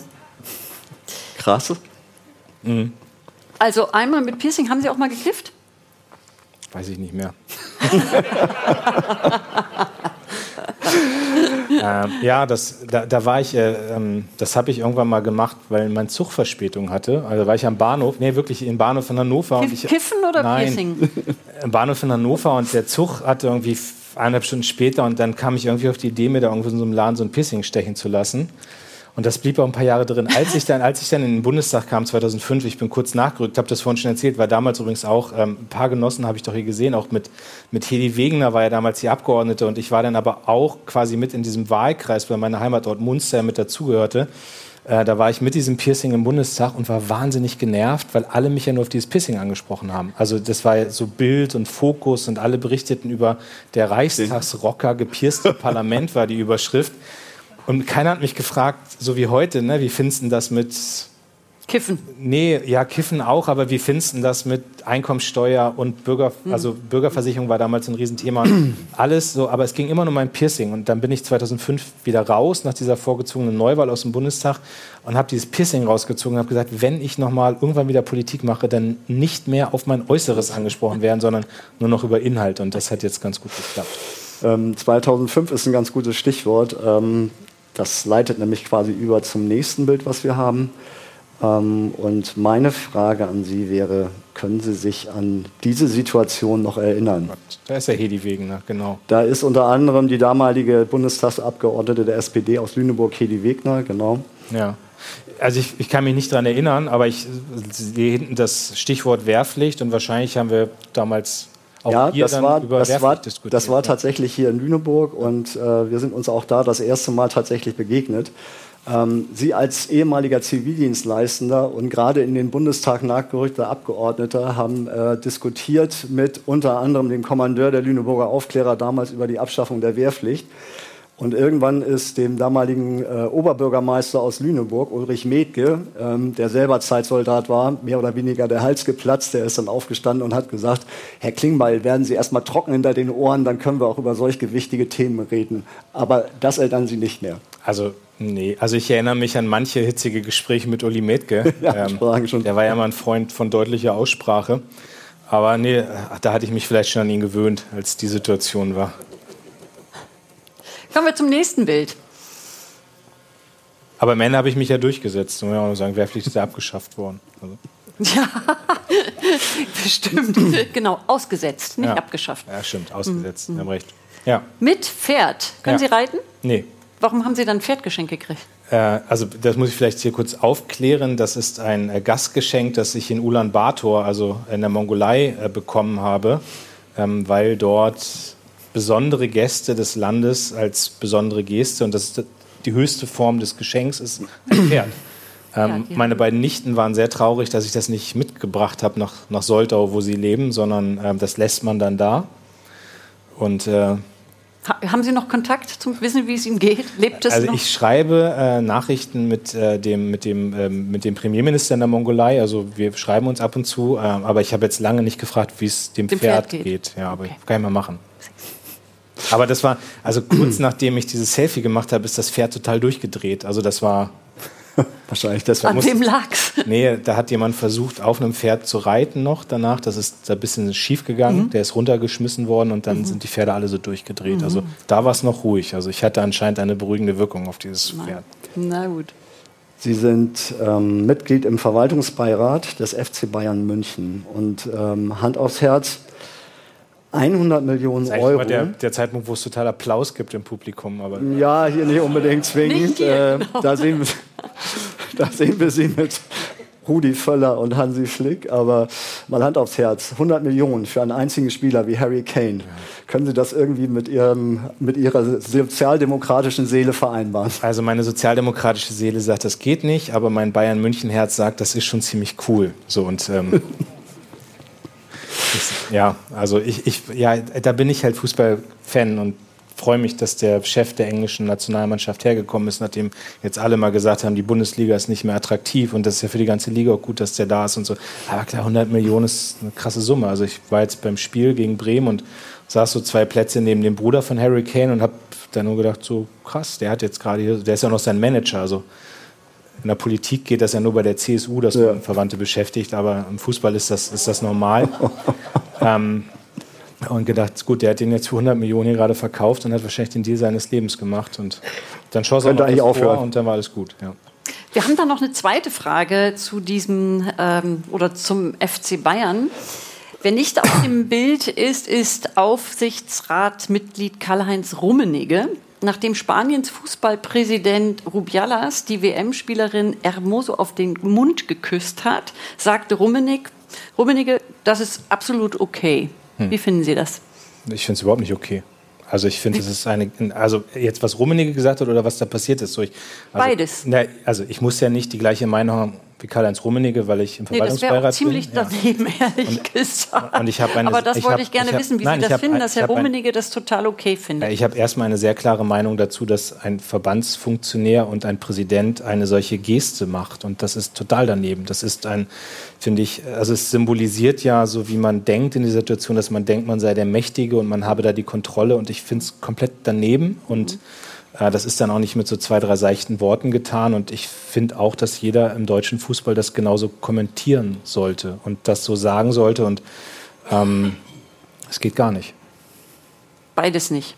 Krass. Mhm. Also einmal mit Piercing, haben Sie auch mal gekifft? Weiß ich nicht mehr. *laughs* ähm, ja, das, da, da war ich, äh, ähm, das habe ich irgendwann mal gemacht, weil mein Zug Verspätung hatte. Also war ich am Bahnhof, nee, wirklich im Bahnhof in Hannover. Kiff, ich, Kiffen oder nein, Piercing? Im Bahnhof in Hannover und der Zug hatte irgendwie eineinhalb Stunden später und dann kam ich irgendwie auf die Idee, mir da irgendwo in so einem Laden so ein Piercing stechen zu lassen. Und das blieb auch ein paar Jahre drin. Als ich dann, als ich dann in den Bundestag kam, 2005, ich bin kurz nachgerückt, habe das vorhin schon erzählt, war damals übrigens auch, ähm, ein paar Genossen habe ich doch hier gesehen, auch mit, mit Hedi Wegener war ja damals die Abgeordnete und ich war dann aber auch quasi mit in diesem Wahlkreis, weil meine Heimatort Munster mit dazugehörte. Äh, da war ich mit diesem Piercing im Bundestag und war wahnsinnig genervt, weil alle mich ja nur auf dieses Piercing angesprochen haben. Also das war so Bild und Fokus und alle berichteten über der Reichstagsrocker gepierste Parlament war die Überschrift. Und keiner hat mich gefragt, so wie heute, ne, wie findest du das mit Kiffen? Nee, ja, Kiffen auch, aber wie findest du das mit Einkommenssteuer und Bürger, hm. also Bürgerversicherung war damals ein Riesenthema. *clears throat* Alles so, aber es ging immer nur um mein Piercing. Und dann bin ich 2005 wieder raus nach dieser vorgezogenen Neuwahl aus dem Bundestag und habe dieses Piercing rausgezogen und habe gesagt, wenn ich nochmal irgendwann wieder Politik mache, dann nicht mehr auf mein Äußeres angesprochen werden, sondern nur noch über Inhalt. Und das hat jetzt ganz gut geklappt. Ähm, 2005 ist ein ganz gutes Stichwort. Ähm, das leitet nämlich quasi über zum nächsten Bild, was wir haben. Ähm, und meine Frage an Sie wäre, können Sie sich an diese Situation noch erinnern? Da ist ja Hedi Wegener, genau. Da ist unter anderem die damalige Bundestagsabgeordnete der SPD aus Lüneburg, Hedi Wegner, genau. Ja. Also ich, ich kann mich nicht daran erinnern, aber ich sehe hinten das Stichwort Wehrpflicht und wahrscheinlich haben wir damals auch ja, hier das dann war, über das Wehrpflicht war, das war tatsächlich hier in Lüneburg und äh, wir sind uns auch da das erste Mal tatsächlich begegnet. Ähm, Sie als ehemaliger Zivildienstleistender und gerade in den Bundestag nachgerückter Abgeordneter haben äh, diskutiert mit unter anderem dem Kommandeur der Lüneburger Aufklärer damals über die Abschaffung der Wehrpflicht. Und irgendwann ist dem damaligen äh, Oberbürgermeister aus Lüneburg, Ulrich Metke, ähm, der selber Zeitsoldat war, mehr oder weniger der Hals geplatzt. Der ist dann aufgestanden und hat gesagt, Herr Klingbeil, werden Sie erstmal trocken hinter den Ohren, dann können wir auch über solch gewichtige Themen reden. Aber das erinnern Sie nicht mehr. Also, nee, also ich erinnere mich an manche hitzige Gespräche mit Uli Metke. *laughs* Ja, schon. Der war ja immer ein Freund von deutlicher Aussprache. Aber nee, da hatte ich mich vielleicht schon an ihn gewöhnt, als die Situation war. Kommen wir zum nächsten Bild. Aber Ende habe ich mich ja durchgesetzt. Muss man auch noch sagen, Wehrpflicht ist ja abgeschafft worden. Also, Ja, *laughs* bestimmt. genau, ausgesetzt, nicht ja. abgeschafft. Ja, stimmt, ausgesetzt. Sie haben recht. Ja, Mit Pferd. Können Ja. Sie reiten? nee. Warum haben Sie dann Pferdgeschenk gekriegt? Äh, also das muss ich vielleicht hier kurz aufklären. Das ist ein äh, Gastgeschenk, das ich in Ulaanbaatar, also in der Mongolei, äh, bekommen habe, ähm, weil dort besondere Gäste des Landes als besondere Geste, und das ist die höchste Form des Geschenks, ist ein *clears throat* Pferd. Ähm, ja. meine beiden Nichten waren sehr traurig, dass ich das nicht mitgebracht habe nach, nach Soltau, wo sie leben, sondern ähm, das lässt man dann da. Und äh, haben Sie noch Kontakt zum Wissen, wie es ihm geht? Lebt es Also noch? ich schreibe äh, Nachrichten mit, äh, dem, mit, dem, ähm, mit dem Premierminister in der Mongolei. Also wir schreiben uns ab und zu, äh, aber ich habe jetzt lange nicht gefragt, wie es dem, Dem Pferd, Pferd geht. geht. Ja, aber Okay. kann ich mal machen. Aber das war, also kurz *clears throat* nachdem ich dieses Selfie gemacht habe, ist das Pferd total durchgedreht. Also das war, *laughs* Wahrscheinlich deshalb. An wem lag's? *laughs* nee, da hat jemand versucht, auf einem Pferd zu reiten noch danach. Das ist ein bisschen schief gegangen. Der ist runtergeschmissen worden und dann sind die Pferde alle so durchgedreht. Also da war es noch ruhig. Also ich hatte anscheinend eine beruhigende Wirkung auf dieses Pferd. Na gut. Sie sind ähm, Mitglied im Verwaltungsbeirat des FC Bayern München. Und ähm, Hand aufs Herz, 100 Millionen Das ist Euro. der, der Zeitpunkt, wo es total Applaus gibt im Publikum. Aber Ja, hier nicht unbedingt zwingend. Nicht hier, äh, genau. da, sehen wir, da sehen wir sie mit Rudi Völler und Hansi Flick. Aber mal Hand aufs Herz. 100 Millionen für einen einzigen Spieler wie Harry Kane. Können Sie das irgendwie mit, Ihrem, mit Ihrer sozialdemokratischen Seele vereinbaren? Also meine sozialdemokratische Seele sagt, das geht nicht, aber mein Bayern München Herz sagt, das ist schon ziemlich cool. So und ähm, *laughs* ist, ja, also ich, ich, ja, da bin ich halt Fußballfan und freue mich, dass der Chef der englischen Nationalmannschaft hergekommen ist, nachdem jetzt alle mal gesagt haben, die Bundesliga ist nicht mehr attraktiv und das ist ja für die ganze Liga auch gut, dass der da ist und so. Aber klar, 100 Millionen ist eine krasse Summe. Also ich war jetzt beim Spiel gegen Bremen und saß so zwei Plätze neben dem Bruder von Harry Kane und habe dann nur gedacht, so krass, der hat jetzt gerade hier, der ist ja noch sein Manager, also in der Politik geht das ja nur bei der CSU, dass Ja. man Verwandte beschäftigt, aber im Fußball ist das, ist das normal. *laughs* ähm, und gedacht, gut, der hat den jetzt für 100 Millionen hier gerade verkauft und hat wahrscheinlich den Deal seines Lebens gemacht. Und dann schoss er noch eigentlich das aufhören. und dann war alles gut. Ja. Wir haben dann noch eine zweite Frage zu diesem ähm, oder zum FC Bayern. Wer nicht auf dem Bild ist, ist Aufsichtsratsmitglied Karl-Heinz Rummenigge. Nachdem Spaniens Fußballpräsident Rubialas die WM-Spielerin Hermoso auf den Mund geküsst hat, sagte Rummenigge, Rummenigge das ist absolut okay. Hm. Wie finden Sie das? Ich finde es überhaupt nicht okay. Also ich finde, es ist eine, also jetzt was Rummenigge gesagt hat oder was da passiert ist. So ich, also, Beides. Na, also ich muss ja nicht die gleiche Meinung haben wie Karl-Heinz Rummenigge, weil ich im Nee, das Verwaltungsbeirat ziemlich bin. Ja. daneben, *laughs* ehrlich gesagt. und ich eine- Aber das ich wollte hab- ich gerne ich hab- wissen, wie nein, Sie das hab finden, dass Herr hab ein- Rummenigge das total okay findet. Ich habe erstmal eine sehr klare Meinung dazu, dass ein Verbandsfunktionär und ein Präsident eine solche Geste macht. Und das ist total daneben. Das ist ein, finde ich, also es symbolisiert ja so, wie man denkt in dieser Situation, dass man denkt, man sei der Mächtige und man habe da die Kontrolle. Und ich finde es komplett daneben. Und äh, das ist dann auch nicht mit so zwei, drei seichten Worten getan. Und ich finde auch, dass jeder im deutschen Fußball das genauso kommentieren sollte und das so sagen sollte. Und ähm, es geht gar nicht. Beides nicht.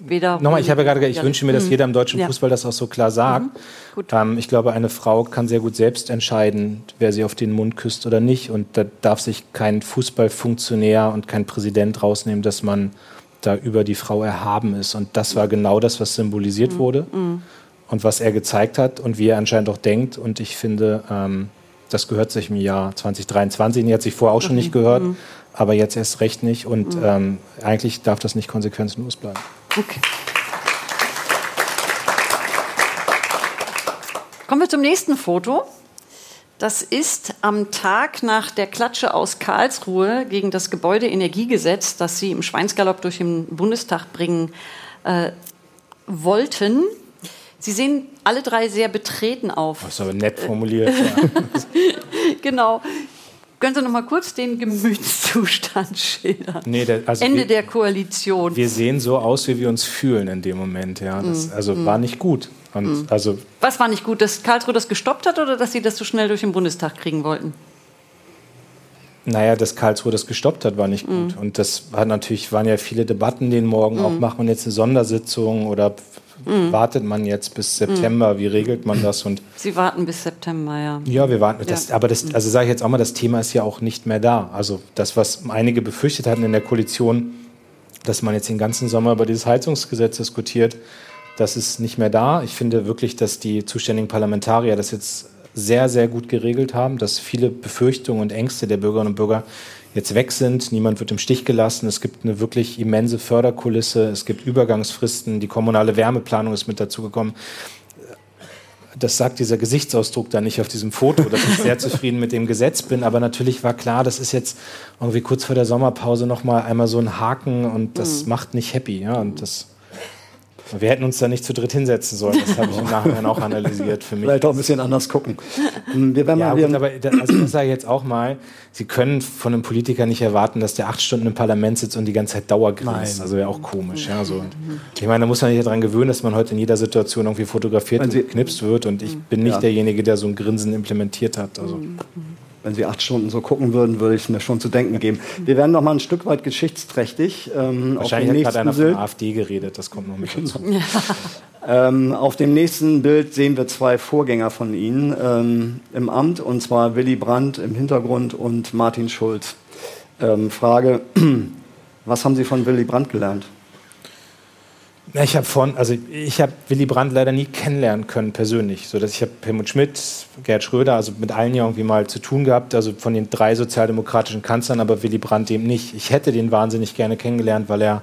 Weder Nochmal, ich habe ja gerade gesagt, ich Ja. wünsche mir, dass Mhm. jeder im deutschen Ja. Fußball das auch so klar sagt. Gut. Ähm, ich glaube, eine Frau kann sehr gut selbst entscheiden, wer sie auf den Mund küsst oder nicht. Und da darf sich kein Fußballfunktionär und kein Präsident rausnehmen, dass man da über die Frau erhaben ist. Und das war genau das, was symbolisiert Mhm. wurde. und was er gezeigt hat und wie er anscheinend auch denkt. Und ich finde, ähm, das gehört sich im Jahr 2023. Die hat sich vorher auch schon mhm. nicht gehört, mhm. aber jetzt erst recht nicht. Und mhm. ähm, eigentlich darf das nicht konsequenzenlos bleiben. Okay. Kommen wir zum nächsten Foto. Das ist am Tag nach der Klatsche aus Karlsruhe gegen das Gebäudeenergiegesetz, das Sie im Schweinsgalopp durch den Bundestag bringen äh, wollten. Sie sehen alle drei sehr betreten auf. Das ist aber nett formuliert. ja. *laughs* genau. Können Sie noch mal kurz den Gemütszustand *laughs* schildern? Nee, der, also Ende wir, der Koalition. Wir sehen so aus, wie wir uns fühlen in dem Moment. Ja, das, mm. also mm. war nicht gut. Und mm. also Was war nicht gut, dass Karlsruhe das gestoppt hat oder dass Sie das so schnell durch den Bundestag kriegen wollten? Naja, dass Karlsruhe das gestoppt hat, war nicht gut. Mm. Und das hat natürlich, waren ja viele Debatten den Morgen, auch mm. machen wir jetzt eine Sondersitzung oder Mhm. Wartet man jetzt bis September? Mhm. Wie regelt man das? Und Sie warten bis September, ja. Ja, wir warten. Das, Aber das, also sage ich jetzt auch mal, das Thema ist ja auch nicht mehr da. Also das, was einige befürchtet hatten in der Koalition, dass man jetzt den ganzen Sommer über dieses Heizungsgesetz diskutiert, das ist nicht mehr da. Ich finde wirklich, dass die zuständigen Parlamentarier das jetzt sehr, sehr gut geregelt haben, dass viele Befürchtungen und Ängste der Bürgerinnen und Bürger jetzt weg sind. Niemand wird im Stich gelassen. Es gibt eine wirklich immense Förderkulisse. Es gibt Übergangsfristen. Die kommunale Wärmeplanung ist mit dazugekommen. Das sagt dieser Gesichtsausdruck da nicht auf diesem Foto, dass ich sehr zufrieden mit dem Gesetz bin. Aber natürlich war klar, das ist jetzt irgendwie kurz vor der Sommerpause noch mal einmal so ein Haken und das mhm. macht nicht happy. Ja, und das wir hätten uns da nicht zu dritt hinsetzen sollen. Das habe ich im Nachhinein auch analysiert für mich. Vielleicht auch ein bisschen anders gucken. Hm, wir werden ja, mal gut, aber also das sage ich jetzt auch mal. Sie können von einem Politiker nicht erwarten, dass der acht Stunden im Parlament sitzt und die ganze Zeit dauergrinst. Also wäre auch komisch. Ja, so. Ich meine, da muss man sich daran gewöhnen, dass man heute in jeder Situation irgendwie fotografiert und geknipst wird. Und ich bin nicht ja. derjenige, der so ein Grinsen implementiert hat. Also. Wenn Sie acht Stunden so gucken würden, würde ich es mir schon zu denken geben. Wir werden noch mal ein Stück weit geschichtsträchtig. Ähm, Wahrscheinlich hat einer von der AfD geredet, das kommt noch mit dazu. *laughs* ähm, auf dem nächsten Bild sehen wir zwei Vorgänger von Ihnen ähm, im Amt, und zwar Willy Brandt im Hintergrund und Martin Schulz. Ähm, Frage, *clears throat* was haben Sie von Willy Brandt gelernt? Ich habe von, also ich habe Willy Brandt leider nie kennenlernen können persönlich, so dass ich habe Helmut Schmidt, Gerhard Schröder, also mit allen ja irgendwie mal zu tun gehabt, also von den drei sozialdemokratischen Kanzlern, aber Willy Brandt eben nicht. Ich hätte den wahnsinnig gerne kennengelernt, weil er,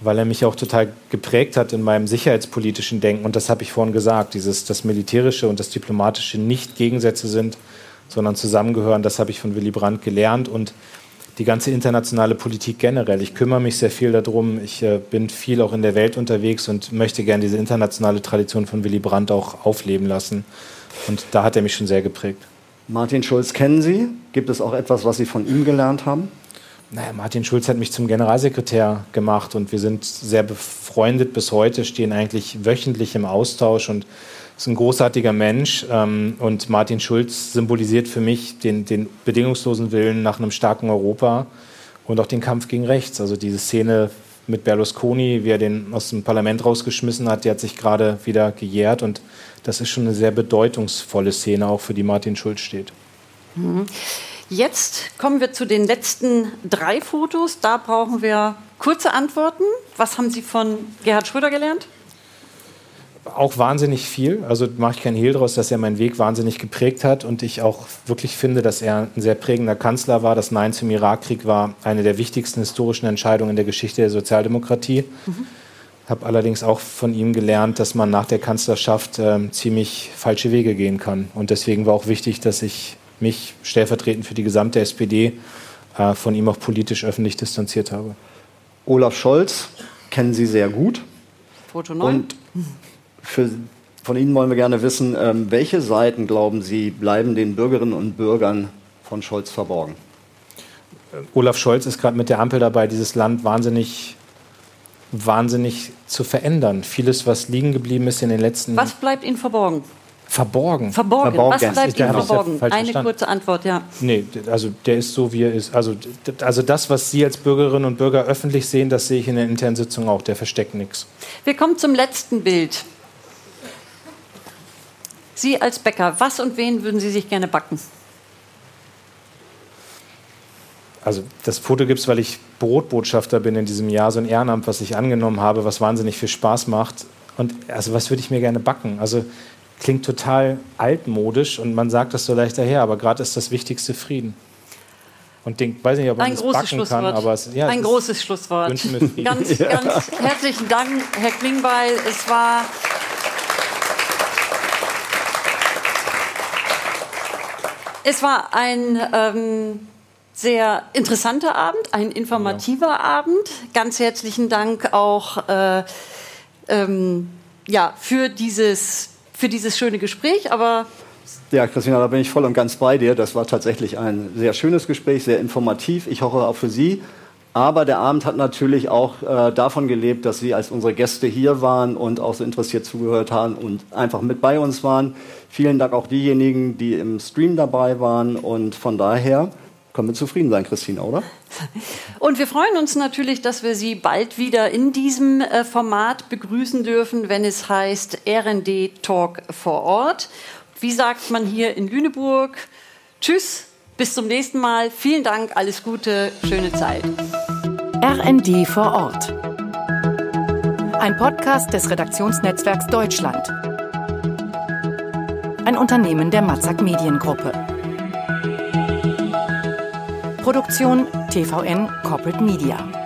weil er mich auch total geprägt hat in meinem sicherheitspolitischen Denken und das habe ich vorhin gesagt, dieses das militärische und das diplomatische nicht Gegensätze sind, sondern zusammengehören. Das habe ich von Willy Brandt gelernt und die ganze internationale Politik generell. Ich kümmere mich sehr viel darum. Ich äh, bin viel auch in der Welt unterwegs und möchte gerne diese internationale Tradition von Willy Brandt auch aufleben lassen. Und da hat er mich schon sehr geprägt. Martin Schulz kennen Sie? Gibt es auch etwas, was Sie von ihm gelernt haben? Naja, Martin Schulz hat mich zum Generalsekretär gemacht und wir sind sehr befreundet bis heute, stehen eigentlich wöchentlich im Austausch und ist ein großartiger Mensch ähm, und Martin Schulz symbolisiert für mich den, den bedingungslosen Willen nach einem starken Europa und auch den Kampf gegen rechts. Also diese Szene mit Berlusconi, wie er den aus dem Parlament rausgeschmissen hat, die hat sich gerade wieder gejährt und das ist schon eine sehr bedeutungsvolle Szene, auch für die Martin Schulz steht. Mhm. Jetzt kommen wir zu den letzten drei Fotos. Da brauchen wir kurze Antworten. Was haben Sie von Gerhard Schröder gelernt? Auch wahnsinnig viel. Also mache ich keinen Hehl draus, dass er meinen Weg wahnsinnig geprägt hat und ich auch wirklich finde, dass er ein sehr prägender Kanzler war. Das Nein zum Irakkrieg war eine der wichtigsten historischen Entscheidungen in der Geschichte der Sozialdemokratie. Mhm. Habe allerdings auch von ihm gelernt, dass man nach der Kanzlerschaft äh, ziemlich falsche Wege gehen kann. Und deswegen war auch wichtig, dass ich mich stellvertretend für die gesamte SPD äh, von ihm auch politisch öffentlich distanziert habe. Olaf Scholz kennen Sie sehr gut. Foto 9. Und für, von Ihnen wollen wir gerne wissen, ähm, welche Seiten, glauben Sie, bleiben den Bürgerinnen und Bürgern von Scholz verborgen? Olaf Scholz ist gerade mit der Ampel dabei, dieses Land wahnsinnig, wahnsinnig zu verändern. Vieles, was liegen geblieben ist in den letzten Was bleibt Ihnen verborgen? Verborgen. Verborgen. verborgen. Was bleibt Ihnen verborgen? Ja Eine verstanden. kurze Antwort, ja. Nee, also der ist so, wie er ist. Also, also das, was Sie als Bürgerinnen und Bürger öffentlich sehen, das sehe ich in der internen Sitzung auch. Der versteckt nichts. Wir kommen zum letzten Bild. Sie als Bäcker, was und wen würden Sie sich gerne backen? Also das Foto gibt es, weil ich Brotbotschafter bin in diesem Jahr, so ein Ehrenamt, was ich angenommen habe, was wahnsinnig viel Spaß macht. Und also was würde ich mir gerne backen? Also klingt total altmodisch und man sagt das so leicht daher, aber gerade ist das Wichtigste Frieden. Und den, weiß nicht, ob man ein das backen kann, aber es, ja, ein es großes Schlusswort. Ganz, *laughs* ganz herzlichen Dank, Herr Klingbeil. Es war Es war ein ähm, sehr interessanter Abend, ein informativer ja. Abend. Ganz herzlichen Dank auch äh, ähm, ja, für, dieses, für dieses schöne Gespräch. Aber ja, Christina, da bin ich voll und ganz bei dir. Das war tatsächlich ein sehr schönes Gespräch, sehr informativ. Ich hoffe auch für Sie. Aber der Abend hat natürlich auch äh, davon gelebt, dass Sie als unsere Gäste hier waren und auch so interessiert zugehört haben und einfach mit bei uns waren. Vielen Dank auch diejenigen, die im Stream dabei waren. Und von daher können wir zufrieden sein, Christina, oder? Und wir freuen uns natürlich, dass wir Sie bald wieder in diesem äh, Format begrüßen dürfen, wenn es heißt RD Talk vor Ort. Wie sagt man hier in Lüneburg? Tschüss, bis zum nächsten Mal. Vielen Dank, alles Gute, schöne Zeit. RND vor Ort. Ein Podcast des Redaktionsnetzwerks Deutschland. Ein Unternehmen der Matzak Mediengruppe. Produktion TVN Corporate Media.